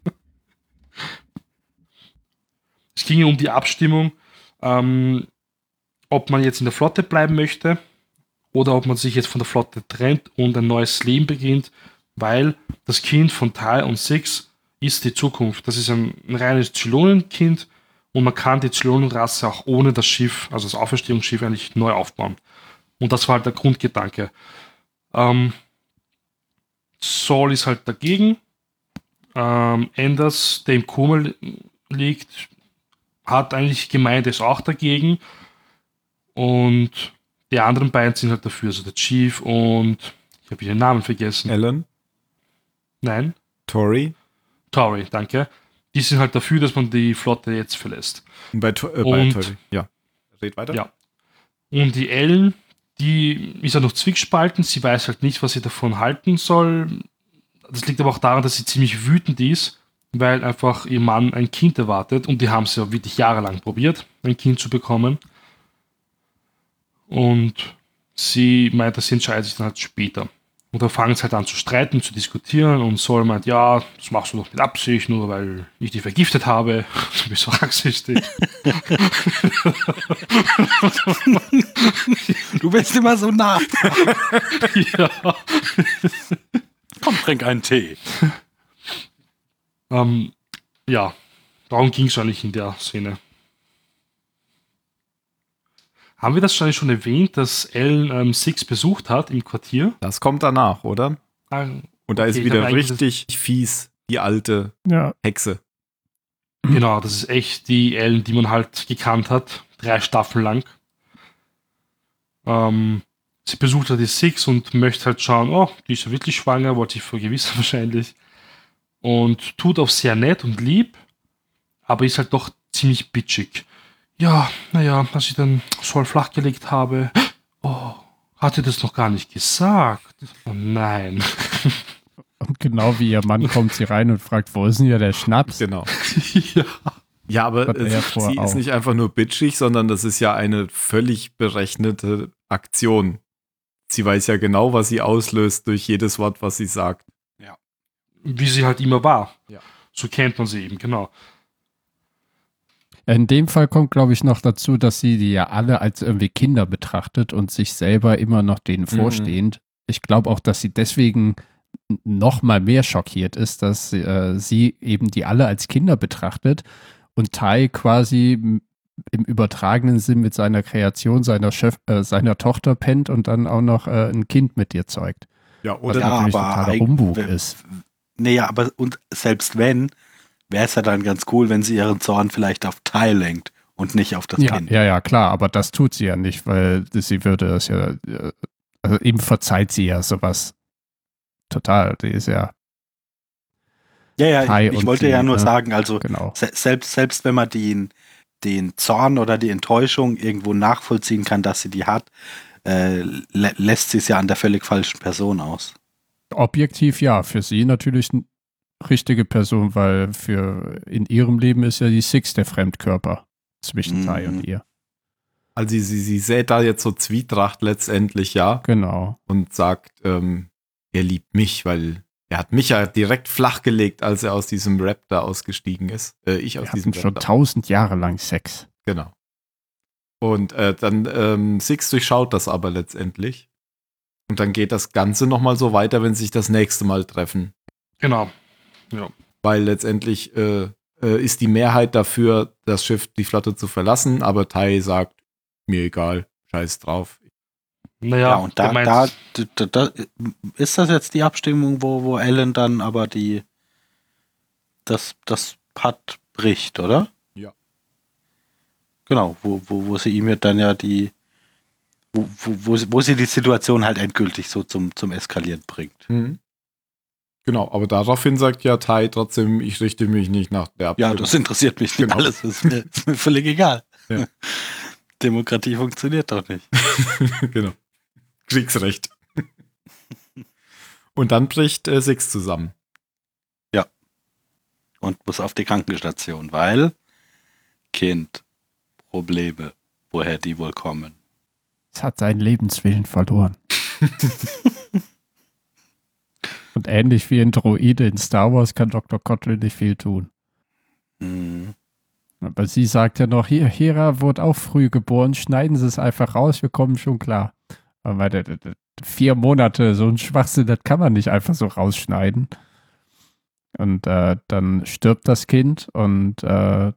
es ging um die Abstimmung, ähm, ob man jetzt in der Flotte bleiben möchte oder ob man sich jetzt von der Flotte trennt und ein neues Leben beginnt, weil das Kind von Ty und Six ist die Zukunft. Das ist ein, ein reines Zylonenkind und man kann die Zylonenrasse auch ohne das Schiff, also das Auferstehungsschiff, eigentlich neu aufbauen. Und das war halt der Grundgedanke. Ähm, Saul ist halt dagegen. Ähm, Anders, der im Koma li- liegt, hat eigentlich gemeint, er ist auch dagegen. Und die anderen beiden sind halt dafür, also der Chief und ich habe ihren Namen vergessen. Ellen, Nein, Tori, Tory, danke. Die sind halt dafür, dass man die Flotte jetzt verlässt. bei, äh, bei Und- Tori. Ja. Red weiter. Ja. Und die Ellen, die ist ja noch zwiegespalten. Sie weiß halt nicht, was sie davon halten soll. Das liegt aber auch daran, dass sie ziemlich wütend ist, weil einfach ihr Mann ein Kind erwartet. Und die haben es ja wirklich jahrelang probiert, ein Kind zu bekommen. Und sie meint, dass sie entscheidet sich dann halt später. Und da fangen sie halt an zu streiten, zu diskutieren. Und Sol meint, ja, das machst du doch mit Absicht, nur weil ich dich vergiftet habe. Du bist so rachsüchtig. Du bist immer so nah. ja. Komm, trink einen Tee. Ähm, ja, darum ging es eigentlich in der Szene. Haben wir das schon schon erwähnt, dass Ellen ähm, Six besucht hat im Quartier? Das kommt danach, oder? Ah, Und da ist Okay, ich wieder richtig fies, die alte Ja, Hexe. Genau, das ist echt die Ellen, die man halt gekannt hat, drei Staffeln lang. Ähm, sie besucht halt die Six und möchte halt schauen, oh, die ist ja wirklich schwanger, wollte ich vergewissern wahrscheinlich. Und tut auch sehr nett und lieb, aber ist halt doch ziemlich bitchig. Ja, naja, als ich dann Sol flachgelegt habe, oh, hat sie das noch gar nicht gesagt. Oh nein. und genau wie ihr Mann kommt sie rein und fragt, wo ist denn hier der Schnaps? Genau. ja. Ja, aber er ja vorher sie ist nicht einfach nur bitchig, sondern das ist ja eine völlig berechnete Aktion. sie weiß ja genau, was sie auslöst durch jedes Wort, was sie sagt. Wie sie halt immer war. Ja. So kennt man sie eben, genau. In dem Fall kommt, glaube ich, noch dazu, dass sie die ja alle als irgendwie Kinder betrachtet und sich selber immer noch denen Mhm. vorstehend. Ich glaube auch, dass sie deswegen noch mal mehr schockiert ist, dass äh, sie eben die alle als Kinder betrachtet und Tai quasi im übertragenen Sinn mit seiner Kreation seiner, Chef, äh, seiner Tochter pennt und dann auch noch äh, ein Kind mit ihr zeugt. Ja, Was oder? Ja, natürlich aber totaler wenn- ist. Naja, aber und selbst wenn, wäre es ja dann ganz cool, wenn sie ihren Zorn vielleicht auf Tai lenkt und nicht auf das Ja, Kind. ja, ja, klar, aber das tut sie ja nicht, weil sie würde das ja, also eben verzeiht sie ja sowas total. Die ist ja, Ja, ja, Tai ich, ich wollte sie, ja nur ne? sagen, also genau. se selbst, selbst wenn man den, den Zorn oder die Enttäuschung irgendwo nachvollziehen kann, dass sie die hat, äh, lä lässt sie es ja an der völlig falschen Person aus. Objektiv ja, für sie natürlich richtige Person, weil für in ihrem Leben ist ja die Six der Fremdkörper zwischen Mhm. Tai und ihr. Also sie, sie, sie sät da jetzt so Zwietracht letztendlich, ja, Genau. und sagt, ähm, er liebt mich, weil er hat mich ja direkt flachgelegt, als er aus diesem Rap da ausgestiegen ist. Äh, ich aus Wir diesem hatten schon tausend Jahre lang Sex. Genau. Und äh, dann ähm, Six durchschaut das aber letztendlich. Und dann geht das Ganze nochmal so weiter, wenn sie sich das nächste Mal treffen. Genau. Weil letztendlich äh, äh, ist die Mehrheit dafür, das Schiff, die Flotte zu verlassen, aber Tai sagt, mir egal, scheiß drauf. Naja, Ja, und da, da, da, da ist das jetzt die Abstimmung, wo, wo Ellen dann aber die das, das Pad bricht, oder? Ja. Genau, wo, wo, wo sie ihm ja dann ja die wo, wo, wo, sie- wo sie die Situation halt endgültig so zum, zum Eskalieren bringt. Genau, aber daraufhin sagt ja Tai trotzdem, ich richte mich nicht nach der Ja, Abstimmung. das interessiert mich nicht Genau. alles. Ist mir, ist mir völlig egal. Ja. Demokratie funktioniert doch nicht. genau. Kriegsrecht. Und dann bricht äh, Six zusammen. Und muss auf die Krankenstation, weil Kind, Probleme, woher die wohl kommen. Es hat seinen Lebenswillen verloren. und ähnlich wie ein Droide in Star Wars kann Dr. Kotlin nicht viel tun. Hm. Aber sie sagt ja noch, hier, Hera wurde auch früh geboren, schneiden Sie es einfach raus, wir kommen schon klar. Aber der, der, der, vier Monate, so ein Schwachsinn, das kann man nicht einfach so rausschneiden. Und äh, dann stirbt das Kind und äh,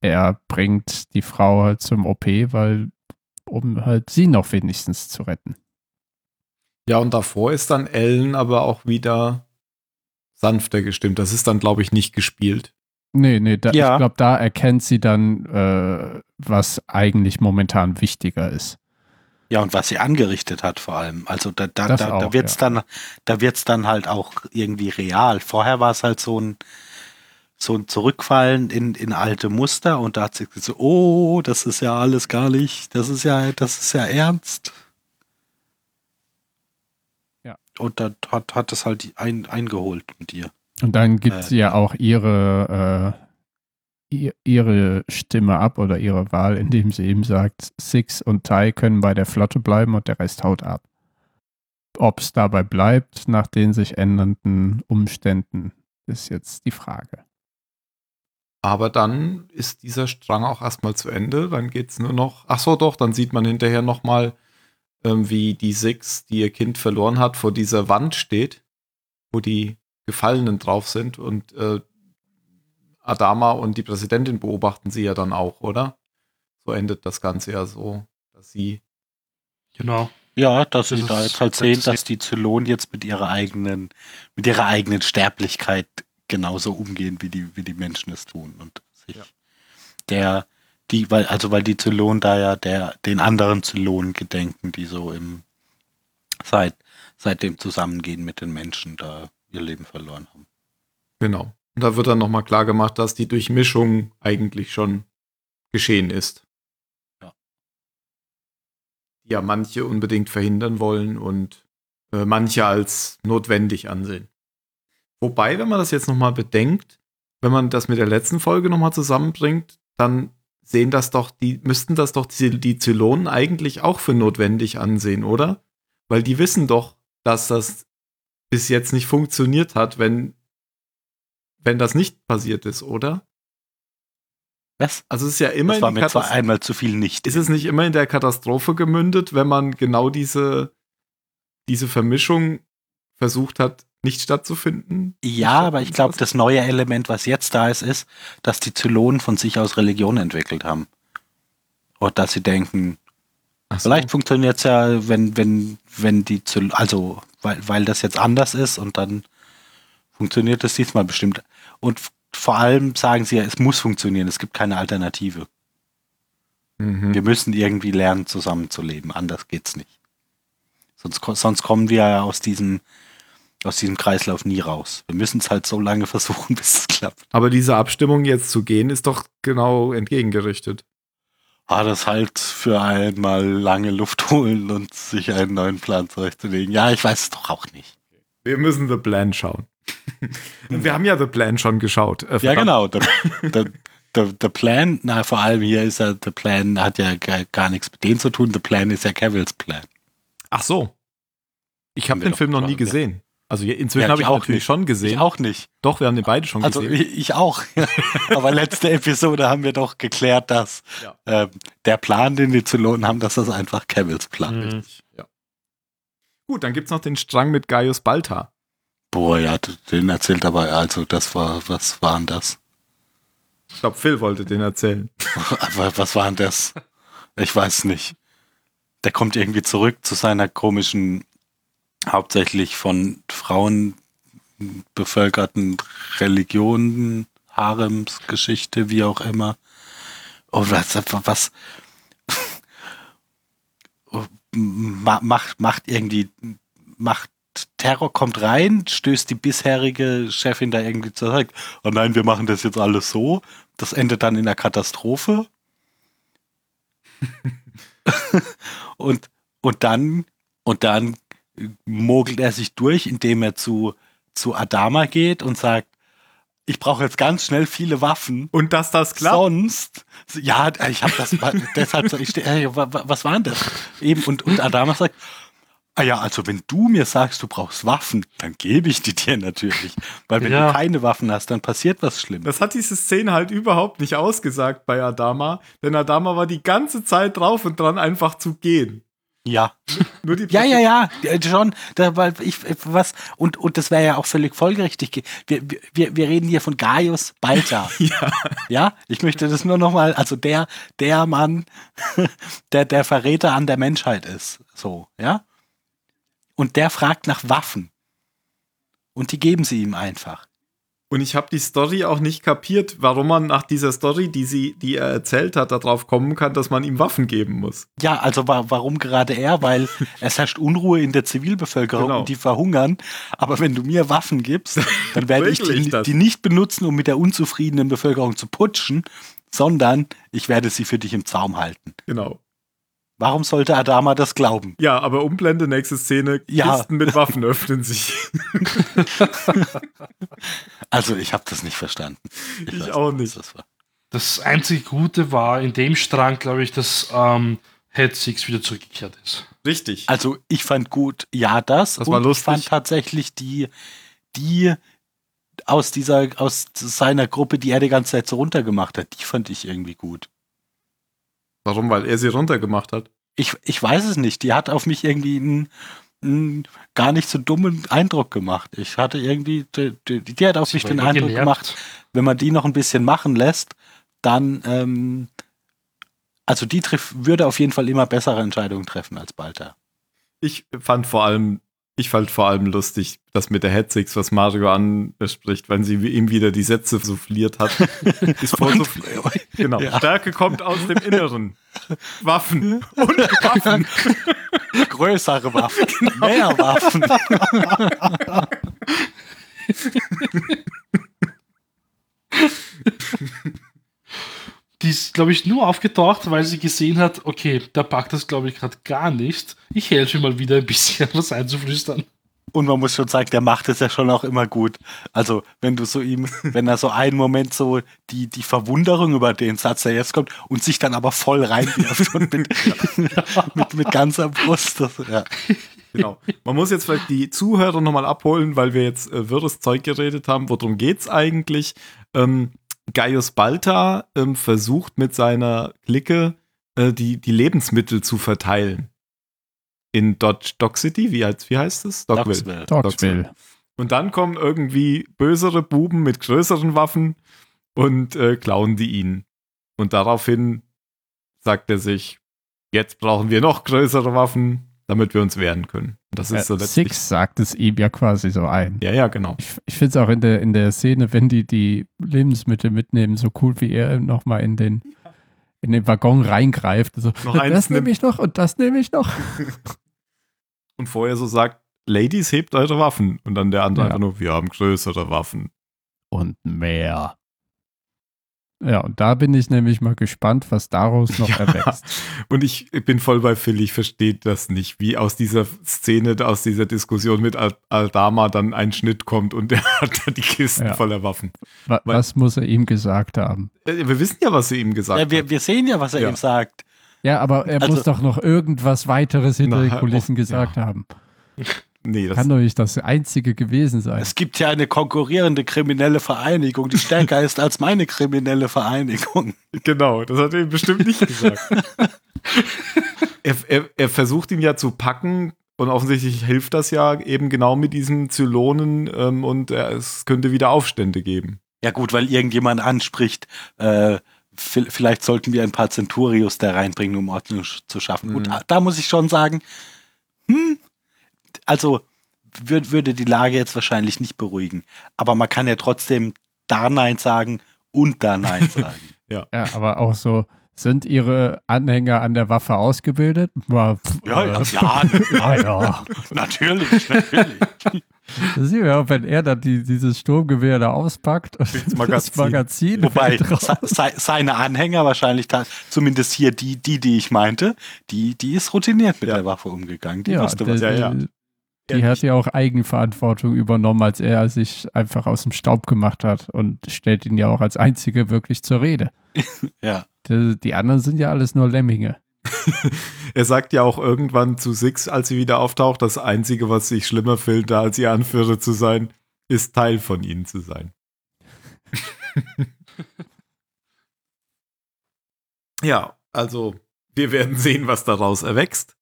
er bringt die Frau halt zum OP, weil um halt sie noch wenigstens zu retten. Ja, und davor ist dann Ellen aber auch wieder sanfter gestimmt. Das ist dann, glaube ich, nicht gespielt. Nee, nee, da, Ja. ich glaube, da erkennt sie dann, äh, was eigentlich momentan wichtiger ist. Ja, und was sie angerichtet hat vor allem. Also da, da, Das da, da auch, wird's ja. dann, da wird's dann halt auch irgendwie real. Vorher war es halt so ein, so ein Zurückfallen in, in alte Muster und da hat sie gesagt, so, oh, das ist ja alles gar nicht, das ist ja, das ist ja ernst. Und dann hat, hat es halt ein, eingeholt mit ihr. Und dann gibt Äh, sie ja auch ihre, äh, ihr, ihre Stimme ab oder ihre Wahl, indem sie eben sagt, Six und Tai können bei der Flotte bleiben und der Rest haut ab. Ob es dabei bleibt, nach den sich ändernden Umständen, ist jetzt die Frage. Aber dann ist dieser Strang auch erstmal zu Ende. Dann geht es nur noch. Ach so, doch, dann sieht man hinterher nochmal, wie die Six, die ihr Kind verloren hat, vor dieser Wand steht, wo die Gefallenen drauf sind. Und äh, Adama und die Präsidentin beobachten sie ja dann auch, oder? So endet das Ganze ja so, dass sie. Genau. Ja, dass sie da jetzt halt sehen, dass die Zylon jetzt mit ihrer eigenen, mit ihrer eigenen Sterblichkeit genauso umgehen, wie die, wie die Menschen es tun. Und sich Ja. der, die, weil, also weil die Zylon da ja der, den anderen Zylonen gedenken, die so im seit, seit dem Zusammengehen mit den Menschen da ihr Leben verloren haben. Genau. Und da wird dann nochmal klar gemacht, dass die Durchmischung eigentlich schon geschehen ist. Ja. Die ja manche unbedingt verhindern wollen und äh, manche als notwendig ansehen. Wobei, wenn man das jetzt nochmal bedenkt, wenn man das mit der letzten Folge nochmal zusammenbringt, dann sehen das doch, die müssten das doch die, die Zylonen eigentlich auch für notwendig ansehen, oder? Weil die wissen doch, dass das bis jetzt nicht funktioniert hat, wenn, wenn das nicht passiert ist, oder? Was? Also es ist ja immer Das war mir zwar einmal zu viel nicht. Ist es nicht immer in der Katastrophe gemündet, wenn man genau diese, diese Vermischung versucht hat, nicht stattzufinden? Ja, aber ich glaube, das neue Element, was jetzt da ist, ist, dass die Zylonen von sich aus Religion entwickelt haben. Und dass sie denken, so. vielleicht funktioniert es ja, wenn, wenn, wenn die Zyl also weil, weil das jetzt anders ist und dann funktioniert das diesmal bestimmt. Und vor allem sagen sie ja, es muss funktionieren, es gibt keine Alternative. Mhm. Wir müssen irgendwie lernen, zusammenzuleben. Anders geht's nicht. Sonst, sonst kommen wir ja aus diesem, aus diesem Kreislauf nie raus. Wir müssen es halt so lange versuchen, bis es klappt. Aber diese Abstimmung jetzt zu gehen, ist doch genau entgegengerichtet. Ah, das halt für einmal lange Luft holen und sich einen neuen Plan zurechtzulegen. Ja, ich weiß es doch auch nicht. Wir müssen The Plan schauen. Wir haben ja The Plan schon geschaut. Äh, Ja, genau. Der, der, der, der Plan, na, vor allem hier ist ja, der Plan hat ja gar, gar nichts mit dem zu tun. Der Plan ist ja Cavills Plan. Ach so. Ich habe den Film noch nie gesehen. Also inzwischen Ja, habe ich auch natürlich nicht. schon gesehen. Ich auch nicht. Doch, wir haben den beide schon Also gesehen. ich, ich auch. Aber letzte Episode haben wir doch geklärt, dass Ja. ähm, der Plan, den die Zylonen haben, dass das einfach Cavills Plan ist. Mhm. Richtig, ja. Gut, dann gibt es noch den Strang mit Gaius Balta. Boah, ja, den erzählt aber, also das war, was war denn das? Ich glaube, Phil wollte den erzählen. Aber was war denn das? Ich weiß nicht. Der kommt irgendwie zurück zu seiner komischen, hauptsächlich von Frauen bevölkerten Religionen, Haremsgeschichte, wie auch immer. Oh, was, was oh, ma- macht, macht irgendwie, macht Terror kommt rein, stößt die bisherige Chefin da irgendwie zurück. Oh nein, wir machen das jetzt alles so. Das endet dann in einer Katastrophe. und, und dann, und dann mogelt er sich durch, indem er zu, zu Adama geht und sagt, ich brauche jetzt ganz schnell viele Waffen. Und dass das klappt. Sonst, ja, ich habe das, deshalb, ich, was war denn das? Eben, und, und Adama sagt, ah ja, also wenn du mir sagst, du brauchst Waffen, dann gebe ich die dir natürlich. Weil wenn Ja. du keine Waffen hast, dann passiert was Schlimmes. Das hat diese Szene halt überhaupt nicht ausgesagt bei Adama, denn Adama war die ganze Zeit drauf und dran, einfach zu gehen. Ja. Nur die Ja, ja, ja, ja, schon. Da, weil ich, was, und, und das wäre ja auch völlig folgerichtig. ge- Wir, wir, wir reden hier von Gaius Balta. Ja. Ja, ich möchte das nur nochmal, also der, der Mann, der der Verräter an der Menschheit ist. So, ja. Und der fragt nach Waffen. Und die geben sie ihm einfach. Und ich habe die Story auch nicht kapiert, warum man nach dieser Story, die, sie, die er erzählt hat, darauf kommen kann, dass man ihm Waffen geben muss. Ja, also wa warum gerade er? Weil es herrscht Unruhe in der Zivilbevölkerung Genau. und die verhungern. Aber wenn du mir Waffen gibst, dann werde ich die, die nicht benutzen, um mit der unzufriedenen Bevölkerung zu putschen, sondern ich werde sie für dich im Zaum halten. Genau. Warum sollte Adama das glauben? Ja, aber Umblende, nächste Szene, Ja. Kisten mit Waffen öffnen sich. Also ich habe das nicht verstanden. Ich weiß auch nicht. Das war. Das einzige Gute war in dem Strang, glaube ich, dass ähm, Head Six wieder zurückgekehrt ist. Richtig. Also ich fand gut, ja, das. Das war und lustig. Ich fand tatsächlich die, die aus dieser, aus seiner Gruppe, die er die ganze Zeit so runtergemacht hat, die fand ich irgendwie gut. Warum? Weil er sie runtergemacht hat. Ich, ich weiß es nicht. Die hat auf mich irgendwie einen, einen gar nicht so dummen Eindruck gemacht. Ich hatte irgendwie, die, die, die hat auf mich den Eindruck genervt. gemacht, wenn man die noch ein bisschen machen lässt, dann, ähm, also die würde auf jeden Fall immer bessere Entscheidungen treffen als Balter. Ich fand vor allem, ich fand vor allem lustig, das mit der Headsix, was Mario anspricht, wenn sie ihm wieder die Sätze souffliert hat. Ist voll souffliert. Genau. Ja. Stärke kommt aus dem Inneren. Waffen und Waffen. Größere Waffen, Genau. mehr Waffen. Die ist, glaube ich, nur aufgetaucht, weil sie gesehen hat, okay, der packt das, glaube ich, gerade gar nicht. Ich helfe ihm mal wieder ein bisschen was einzuflüstern. Und man muss schon sagen, der macht es ja schon auch immer gut. Also, wenn du so ihm, wenn er so einen Moment so die, die Verwunderung über den Satz, der jetzt kommt, und sich dann aber voll reinwirft und mit, mit, mit ganzer Brust. Das, ja. Genau. Man muss jetzt vielleicht die Zuhörer nochmal abholen, weil wir jetzt äh, wirres Zeug geredet haben. Worum geht's eigentlich? Ähm, Gaius Balta ähm, versucht mit seiner Clique äh, die, die Lebensmittel zu verteilen. In Dodge Dog City, wie, heißt- wie heißt es? Dogsville. Dogsville. Und dann kommen irgendwie bösere Buben mit größeren Waffen und äh, klauen die ihn. Und daraufhin sagt er sich, jetzt brauchen wir noch größere Waffen, damit wir uns wehren können. Das ist so Äh, letztlich. Six sagt es ihm ja quasi so ein. Ja, ja, genau. Ich, ich finde es auch in der, in der Szene, wenn die die Lebensmittel mitnehmen, so cool, wie er nochmal in den, in den Waggon reingreift. So, Noch das nehme ich noch und das nehme ich noch. Und vorher so sagt, Ladies, hebt eure Waffen. Und dann der andere Ja. einfach nur, wir haben größere Waffen. Und mehr. Ja, und da bin ich nämlich mal gespannt, was daraus noch Ja. erwächst. Und ich bin voll bei Phil, ich verstehe das nicht, wie aus dieser Szene, aus dieser Diskussion mit Al Aldama dann ein Schnitt kommt und er hat da die Kisten Ja. voller Waffen. Wa Weil- was muss er ihm gesagt haben? Äh, Wir wissen ja, was sie ihm gesagt Ja, wir, hat. wir sehen ja, was er Ja. ihm sagt. Ja, aber er Also- muss doch noch irgendwas weiteres hinter Na, den Kulissen oh, gesagt ja. haben. Nee, das Kann doch nicht das einzige gewesen sein. Es gibt ja eine konkurrierende kriminelle Vereinigung, die stärker ist als meine kriminelle Vereinigung. Genau, das hat er ihm bestimmt nicht gesagt. er, er, er versucht ihn ja zu packen und offensichtlich hilft das ja eben genau mit diesen Zylonen ähm, und er, es könnte wieder Aufstände geben. Ja gut, weil irgendjemand anspricht, äh, vi- vielleicht sollten wir ein paar Centurios da reinbringen, um Ordnung zu schaffen. Gut, Mhm. da muss ich schon sagen, hm, also würd, würde die Lage jetzt wahrscheinlich nicht beruhigen. Aber man kann ja trotzdem da Nein sagen und da Nein sagen. Ja, aber auch so, sind ihre Anhänger an der Waffe ausgebildet? Ja, ja, ja, ja, ja. natürlich, natürlich. Das ja, wenn er dann die, dieses Sturmgewehr da auspackt und das Magazin. Magazin Wobei se, se, seine Anhänger wahrscheinlich, ta- zumindest hier die, die, die ich meinte, die, die ist routiniert mit Ja. der Waffe umgegangen. Die ja, wusste was. der- ja, ja. Die hat ja auch Eigenverantwortung übernommen, als er sich einfach aus dem Staub gemacht hat und stellt ihn ja auch als Einzige wirklich zur Rede. Ja. Die, die anderen sind ja alles nur Lemminge. Er sagt ja auch irgendwann zu Six, als sie wieder auftaucht, das Einzige, was sich schlimmer fühlt, da als ihr Anführer zu sein, ist Teil von ihnen zu sein. ja, also wir werden sehen, was daraus erwächst.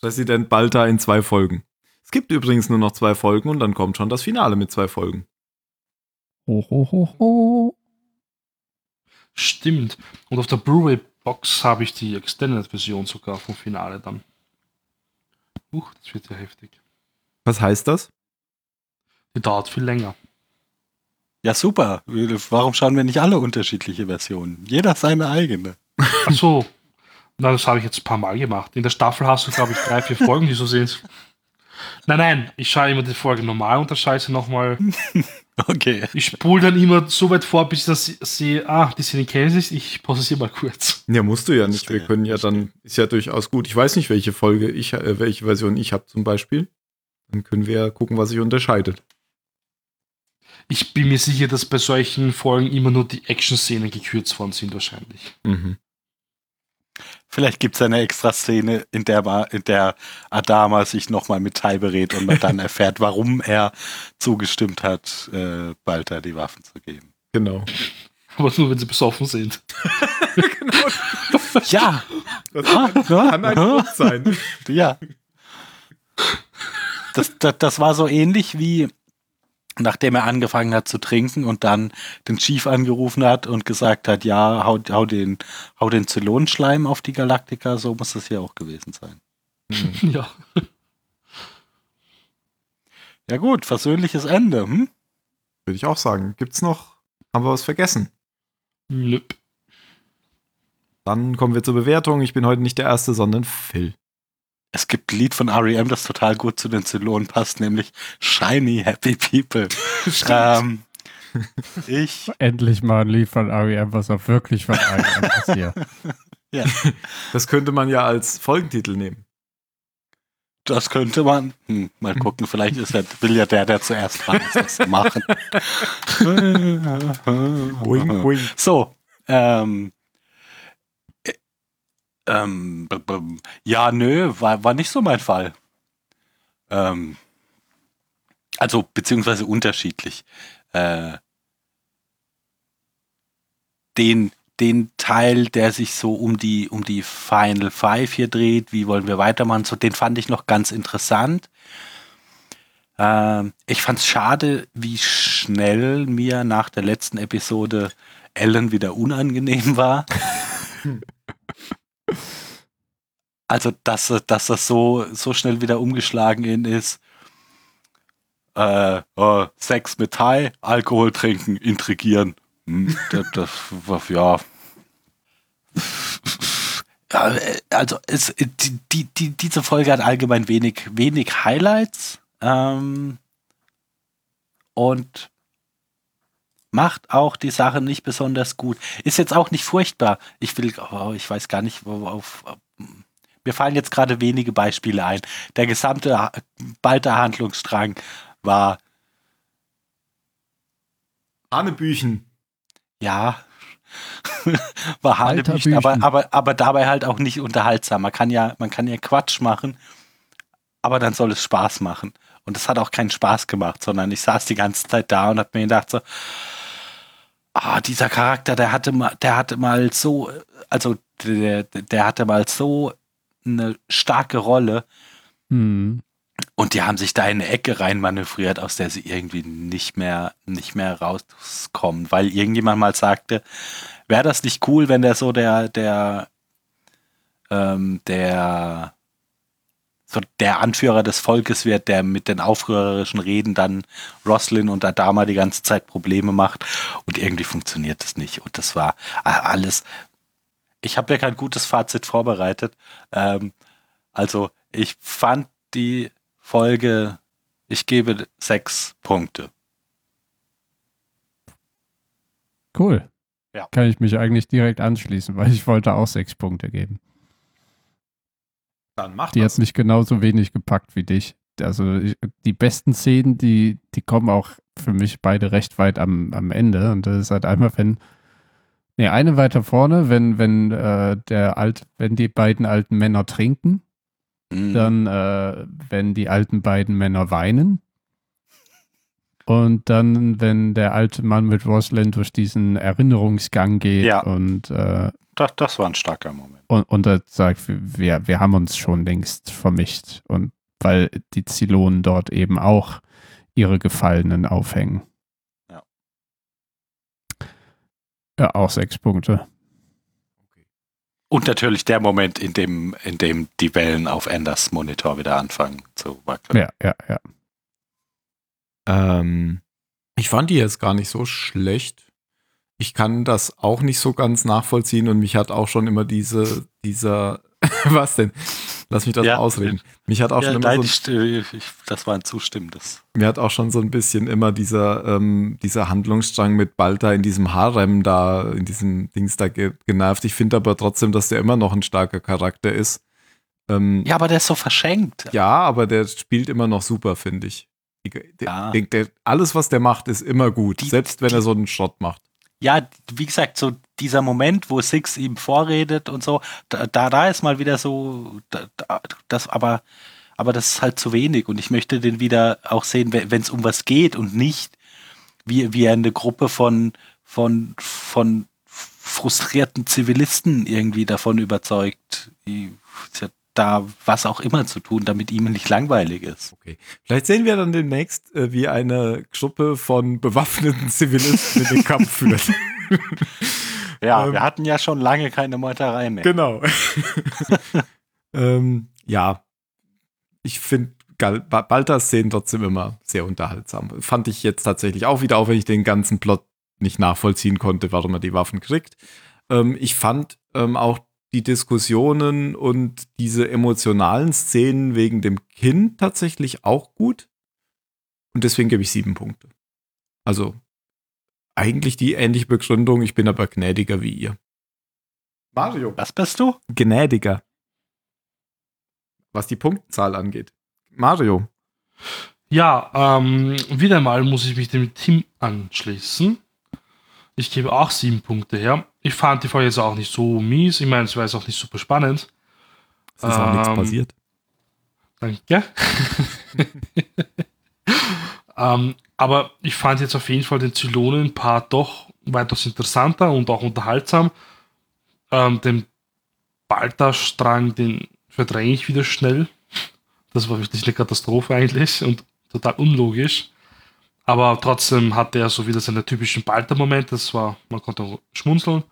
Präsident Balta in zwei Folgen. Es gibt übrigens nur noch zwei Folgen und dann kommt schon das Finale mit zwei Folgen. Ho, ho, ho, ho. Stimmt. Und auf der Blu-ray-Box habe ich die Extended-Version sogar vom Finale dann. Huch, das wird ja heftig. Was heißt das? Die dauert viel länger. ja, super. Warum schauen wir nicht alle unterschiedliche Versionen? Jeder seine eigene. Ach so. Na, das habe ich jetzt ein paar Mal gemacht. In der Staffel hast du, glaube ich, drei, vier Folgen, die so sind. Nein, nein, ich schaue immer die Folge normal und unterscheide sie nochmal. Okay. Ich spule dann immer so weit vor, bis ich das sehe, ah, die Szene kenne ich, ich pausiere mal kurz. Ja, musst du ja nicht. Wir können ja dann, ist ja durchaus gut. Ich weiß nicht, welche Folge ich, äh, welche Version ich habe zum Beispiel. Dann können wir ja gucken, was sich unterscheidet. Ich bin mir sicher, dass bei solchen Folgen immer nur die Action-Szenen gekürzt worden sind, wahrscheinlich. Mhm. Vielleicht gibt es eine extra Szene, in der, in der Adama sich nochmal mit Tai berät und man dann erfährt, warum er zugestimmt hat, äh, Balta die Waffen zu geben. Genau. Aber nur, wenn sie besoffen sind. Ja, Das Ah, kann ein Grund sein. ja. Das, das, das war so ähnlich wie nachdem er angefangen hat zu trinken und dann den Chief angerufen hat und gesagt hat, ja, hau, hau den, hau den Zylonenschleim auf die Galaktika, so muss das hier auch gewesen sein. ja. Ja gut, versöhnliches Ende, hm? Würde ich auch sagen. Gibt's noch? Haben wir was vergessen? Nüpp. Dann kommen wir zur Bewertung. Ich bin heute nicht der Erste, sondern Phil. Es gibt ein Lied von R.E.M., das total gut zu den Zylonen passt, nämlich Shiny Happy People. ähm, ich, Endlich mal ein Lied von R.E.M., was auch wirklich von R.E.M. ist hier. ja, Das könnte man ja als Folgentitel nehmen. das könnte man, hm, mal gucken, vielleicht ist er, will ja der, der zuerst dran ist, das zu machen. So, ähm, äh, ähm, ja, nö, war, war nicht so mein Fall. Ähm, also beziehungsweise unterschiedlich. Äh, den, den Teil, der sich so um die, um die Final Five hier dreht, wie wollen wir weitermachen, so den fand ich noch ganz interessant. Ähm, ich fand es schade, wie schnell mir nach der letzten Episode Ellen wieder unangenehm war. also, dass, dass das so, so schnell wieder umgeschlagen in ist. Äh, äh, Sex mit Thai, Alkohol trinken, intrigieren. Hm, das, das, ja. ja. Also es, die, die, die, diese Folge hat allgemein wenig, wenig Highlights ähm, und macht auch die Sache nicht besonders gut. Ist jetzt auch nicht furchtbar. Ich will, oh, ich weiß gar nicht, wo, auf, mir fallen jetzt gerade wenige Beispiele ein. Der gesamte Balter Handlungsstrang war Hanebüchen. Ja. war Hanebüchen, aber, aber, aber dabei halt auch nicht unterhaltsam. Man kann ja, man kann ja Quatsch machen, aber dann soll es Spaß machen. Und es hat auch keinen Spaß gemacht, sondern ich saß die ganze Zeit da und hab mir gedacht so, ah, dieser Charakter, der hatte mal, der hatte mal so, also der, der hatte mal so eine starke Rolle. Hm. Und die haben sich da in eine Ecke reinmanövriert, aus der sie irgendwie nicht mehr, nicht mehr rauskommen, weil irgendjemand mal sagte, wäre das nicht cool, wenn der so der, der, ähm, der, so der Anführer des Volkes wird, der mit den aufrührerischen Reden dann Roslin und Adama die ganze Zeit Probleme macht und irgendwie funktioniert das nicht. Und das war alles. Ich habe ja kein gutes Fazit vorbereitet. Ähm, also ich fand die Folge, ich gebe sechs Punkte. Cool. Ja. Kann ich mich eigentlich direkt anschließen, weil ich wollte auch sechs Punkte geben. Dann mach Die das. hat mich genauso wenig gepackt wie dich. Also ich, die besten Szenen, die, die kommen auch für mich beide recht weit am, am Ende. Und das ist halt einmal, wenn, nee, eine weiter vorne, wenn, wenn äh, der alt, wenn die beiden alten Männer trinken, Mhm. dann, äh, wenn die alten beiden Männer weinen. Und dann, wenn der alte Mann mit Rosalind durch diesen Erinnerungsgang geht Ja. und äh, das, das war ein starker Moment. Und, und er sagt, wir, wir haben uns schon längst vermischt. Und weil die Zylonen dort eben auch ihre Gefallenen aufhängen. Ja. Ja, auch sechs Punkte. Und natürlich der Moment, in dem, in dem die Wellen auf Enders Monitor wieder anfangen zu wackeln. Ja, ja, ja. Ähm, ich fand die jetzt gar nicht so schlecht. Ich kann das auch nicht so ganz nachvollziehen und mich hat auch schon immer diese, dieser, was denn? Lass mich das Ja. mal ausreden. Mich hat auch Ja, schon immer nein, so, ich, ich, das war ein zustimmendes. mir hat auch schon so ein bisschen immer dieser, ähm, dieser Handlungsstrang mit Balta in diesem Harem da, in diesem Dings da ge genervt. Ich finde aber trotzdem, dass der immer noch ein starker Charakter ist. Ähm, Ja, aber der ist so verschenkt. Ja, aber der spielt immer noch super, finde ich. Der, Ja. der, der, alles, was der macht, ist immer gut, Die- selbst wenn die- er so einen Schrott macht. Ja, wie gesagt, so dieser Moment, wo Six ihm vorredet und so, da, da, ist mal wieder so, da, da, das, aber, aber das ist halt zu wenig und ich möchte den wieder auch sehen, wenn es um was geht und nicht wie, wie eine Gruppe von, von, von frustrierten Zivilisten irgendwie davon überzeugt, die, da was auch immer zu tun, damit ihm nicht langweilig ist. Okay. Vielleicht sehen wir dann demnächst, äh, wie eine Gruppe von bewaffneten Zivilisten in den Kampf führt. Ja, Ähm, wir hatten ja schon lange keine Meuterei mehr. genau. ähm, ja, ich finde Baltas Szenen trotzdem immer sehr unterhaltsam. Fand ich jetzt tatsächlich auch wieder, auch wenn ich den ganzen Plot nicht nachvollziehen konnte, warum er die Waffen kriegt. Ähm, ich fand ähm, auch die Diskussionen und diese emotionalen Szenen wegen dem Kind tatsächlich auch gut. Und deswegen gebe ich sieben Punkte. Also eigentlich die ähnliche Begründung, ich bin aber gnädiger wie ihr. Mario. Was bist du? Gnädiger. Was die Punktzahl angeht. Mario. Ja, ähm, wieder mal muss ich mich dem Team anschließen. Ich gebe auch sieben Punkte her. Ich fand die Folge jetzt auch nicht so mies. Ich meine, es war jetzt auch nicht super spannend. Es ist auch nichts Ähm, passiert. Danke. ähm, aber ich fand jetzt auf jeden Fall den Zylonen-Part doch weitaus interessanter und auch unterhaltsam. Ähm, den Balta-Strang, den verdränge ich wieder schnell. Das war wirklich eine Katastrophe eigentlich und total unlogisch. Aber trotzdem hatte er so wieder seine typischen Balta-Momente. Das war, man konnte auch schmunzeln.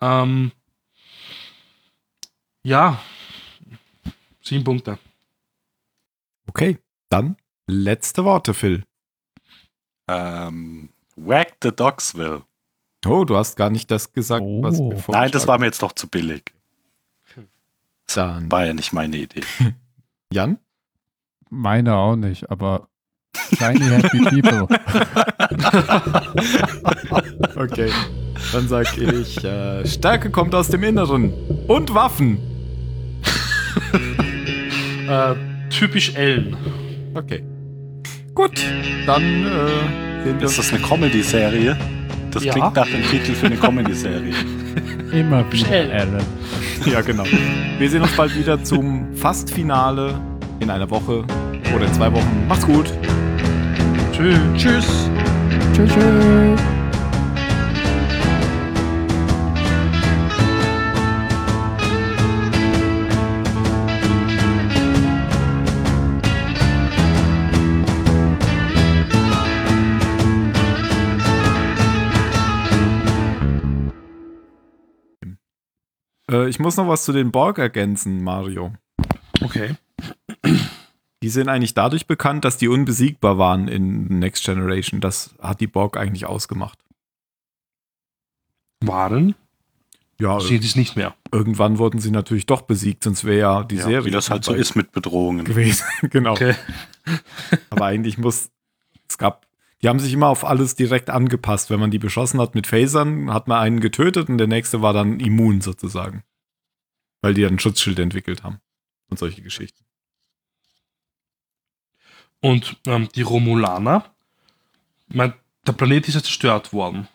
Ähm, ja, sieben Punkte. Okay, dann letzte Worte, Phil. Ähm, Whack the Dogsville. Oh, du hast gar nicht das gesagt, was Oh. wir Nein, das war mir jetzt doch zu billig. Dann War ja nicht meine Idee. Jan? Meine auch nicht, aber Shiny Happy People. Okay. Dann sag ich, äh, Stärke kommt aus dem Inneren. Und Waffen. Äh, typisch Ellen. Okay. Gut, dann äh, sehen wir Ist das eine Comedy-Serie? Das Ja. klingt nach dem Titel für eine Comedy-Serie. Immer wieder Schnell. Alan. Ja, genau. Wir sehen uns bald wieder zum Fast-Finale in einer Woche oder in zwei Wochen. Macht's gut. Tschüss. Tschüss. Tschüss. tschüss. Äh, ich muss noch was zu den Borg ergänzen, Mario. Okay. Die sind eigentlich dadurch bekannt, dass die unbesiegbar waren in Next Generation. Das hat die Borg eigentlich ausgemacht. Waren? Ja, Sind es nicht mehr. irgendwann wurden sie natürlich doch besiegt, sonst wäre ja die Ja, Serie wie das halt so ist mit Bedrohungen. gewesen. genau. Okay. Aber eigentlich muss es gab, die haben sich immer auf alles direkt angepasst. Wenn man die beschossen hat mit Phasern, hat man einen getötet und der nächste war dann immun sozusagen. Weil die ein Schutzschild entwickelt haben. Und solche Geschichten. Und ähm, die Romulaner, mein, der Planet ist ja zerstört worden.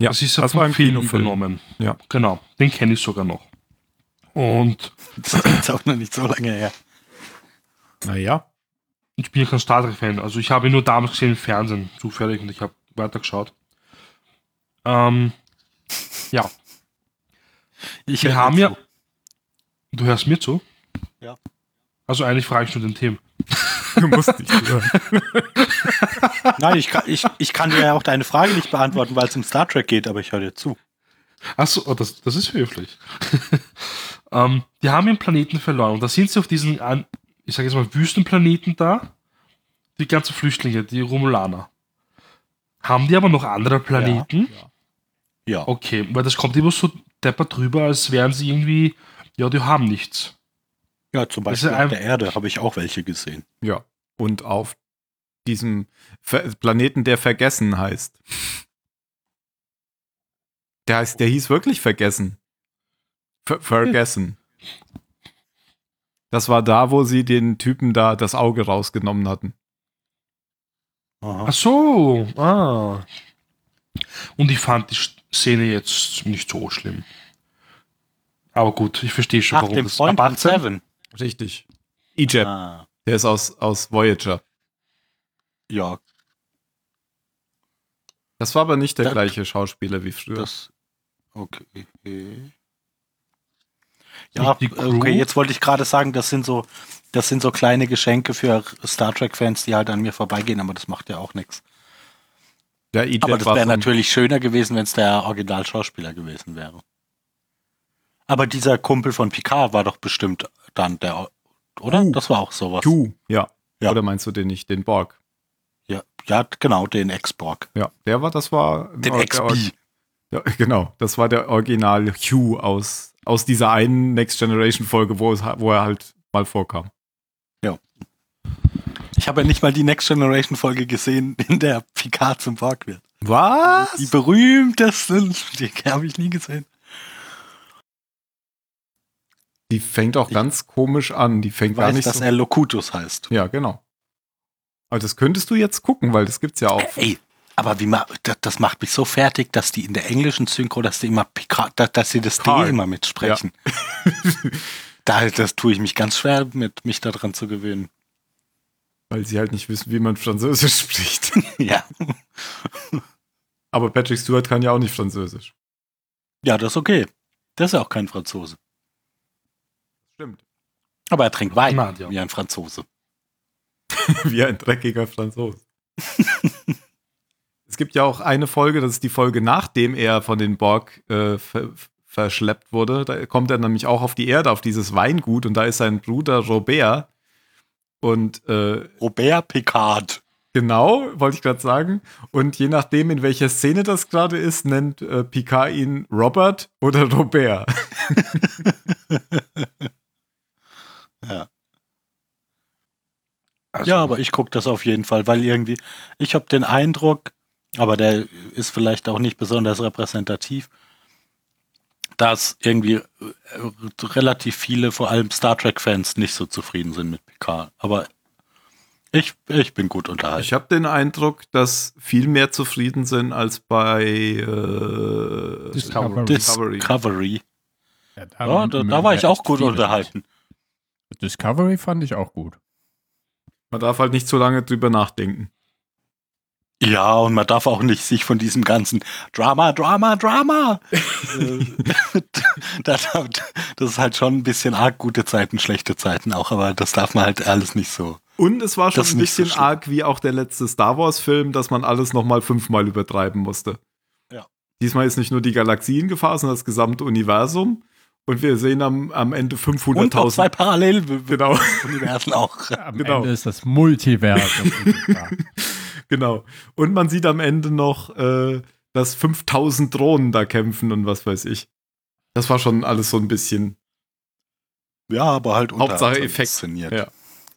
Ja, das ist ja das vom Film Kinofilm. übernommen. Ja. Genau, den kenne ich sogar noch. Und Das ist jetzt auch noch nicht so lange her. Naja. ich bin ja kein Star Trek-Fan. Also ich habe ihn nur damals gesehen im Fernsehen, zufällig, und ich habe weitergeschaut. Ähm, ja, Ich wir haben zu. ja. Du hörst mir zu? Ja. Also eigentlich frage ich nur den Themen. Du musst nicht hören. Nein, ich kann, ich, ich kann dir ja auch deine Frage nicht beantworten, weil es um Star Trek geht, aber ich höre dir zu. Achso, oh, das, das ist höflich. ähm, die haben ihren Planeten verloren. Und da sind sie auf diesen, ich sage jetzt mal, Wüstenplaneten da. Die ganzen Flüchtlinge, die Romulaner. Haben die aber noch andere Planeten? Ja. Okay, weil das kommt immer so deppert drüber, als wären sie irgendwie, ja, die haben nichts. Ja, zum Beispiel auf der Erde habe ich auch welche gesehen. Ja. Und auf diesem Ver Planeten, der vergessen heißt. Der heißt, der hieß wirklich vergessen. Ver vergessen. Das war da, wo sie den Typen da das Auge rausgenommen hatten. Aha. Ach so, ah. Und ich fand die Szene jetzt nicht so schlimm. Aber gut, ich verstehe schon, Ach, warum dem das Freund ab von 18 Seven. Richtig. Egypt. Ah, Der ist aus, aus Voyager. ja, Das war aber nicht der Da- gleiche Schauspieler wie früher. das. Okay. Ja, Crew? okay, jetzt wollte ich gerade sagen, das sind so, das sind so kleine Geschenke für Star Trek-Fans, die halt an mir vorbeigehen, aber das macht ja auch nichts. Egypt Aber das wäre natürlich schöner gewesen, wenn es der Originalschauspieler gewesen wäre. Aber dieser Kumpel von Picard war doch bestimmt dann der, oder? Q. Das war auch sowas. Q, ja. Ja. Oder meinst du den nicht, den Borg? Ja, ja, genau, den Ex-Borg. Ja, der war, das war Den. Or- Ja, genau, das war der Original Hugh aus, aus dieser einen Next Generation Folge, wo, es, wo er halt mal vorkam. Ich habe ja nicht mal die Next Generation Folge gesehen, in der Picard zum Borg wird. Was? Die berühmtesten, die habe ich nie gesehen. Die fängt auch Ich- ganz komisch an. Die fängt Ich gar weiß, nicht dass so. er Locutus heißt. Ja, genau. Aber das könntest du jetzt gucken, weil das gibt's ja auch. Ey, aber wie ma, das, das macht mich so fertig, dass die in der englischen Synchro, dass die immer Picard, dass, dass sie das Picard. D immer mitsprechen. da, das tue ich mich ganz schwer mit, mich daran zu gewöhnen. Weil sie halt nicht wissen, wie man Französisch spricht. Ja. Aber Patrick Stewart kann ja auch nicht Französisch. Ja, das ist okay. Der ist ja auch kein Franzose. Stimmt. Aber er trinkt Wein, Nadja. wie ein Franzose. wie ein dreckiger Franzose. es gibt ja auch eine Folge, das ist die Folge, nachdem er von den Borg äh, ver verschleppt wurde. Da kommt er nämlich auch auf die Erde, auf dieses Weingut und da ist sein Bruder Robert. Und äh, Robert Picard. Genau, wollte ich gerade sagen. Und je nachdem, in welcher Szene das gerade ist, nennt äh, Picard ihn Robert oder Robert. Ja. Also, Ja, aber ich gucke das auf jeden Fall, weil irgendwie, ich habe den Eindruck, aber der ist vielleicht auch nicht besonders repräsentativ, dass irgendwie äh, relativ viele, vor allem Star Trek-Fans, nicht so zufrieden sind mit Picard. Aber ich, ich bin gut unterhalten. Ich habe den Eindruck, dass viel mehr zufrieden sind als bei äh, Discovery. Discovery. Discovery. Ja, Ja, da, da war ich auch gut unterhalten. Discovery fand ich auch gut. Man darf halt nicht so lange drüber nachdenken. Ja, und man darf auch nicht sich von diesem ganzen Drama, Drama, Drama. das, das ist halt schon ein bisschen arg gute Zeiten, schlechte Zeiten auch, aber das darf man halt alles nicht so. Und es war schon ein nicht so bisschen schlimm. arg wie auch der letzte Star Wars-Film, dass man alles nochmal fünfmal übertreiben musste. Ja. Diesmal ist nicht nur die Galaxie in Gefahr, sondern das gesamte Universum. Und wir sehen am, am Ende Und noch zwei 500.000. Paralleluniversen Genau, auch. Am Genau. Ende ist das Multiversum. genau. Und man sieht amEnde noch, äh, dass 5000 Drohnen da kämpfen und was weiß ich. Das war schon alles so ein bisschen. Ja, aber halt Hauptsache unterhaltsam Effekt. inszeniert. Ja.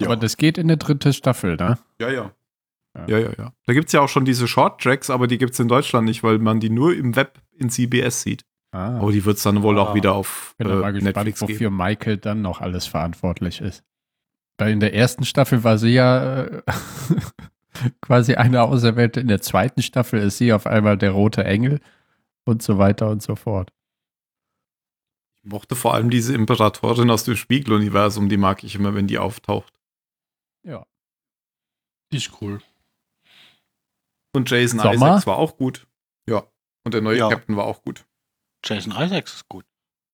Aber das geht in eine dritte Staffel, ne? Ja, ja. Ja. Ja, ja, ja. Da gibt es ja auch schon diese Short-Tracks, aber die gibt es in Deutschland nicht, weil man die nur im Web in CBS sieht. Ah, Aber die wird es dann wohl auch Ah. wieder auf bin dann mal äh, gespannt, Netflix wofür geben. Michael dann noch alles verantwortlich ist. Weil in der ersten Staffel war sie ja äh, quasi eine Auserwählte. In der zweiten Staffel ist sie auf einmal der rote Engel und so weiter und so fort. Ich mochte vor allem diese Imperatorin aus dem Spiegeluniversum, die mag ich immer, wenn die auftaucht. Ja. Die ist cool. Und Jason Sommer? Isaacs war auch gut. Ja. Und der neue Ja. Captain war auch gut. Jason Isaacs ist gut.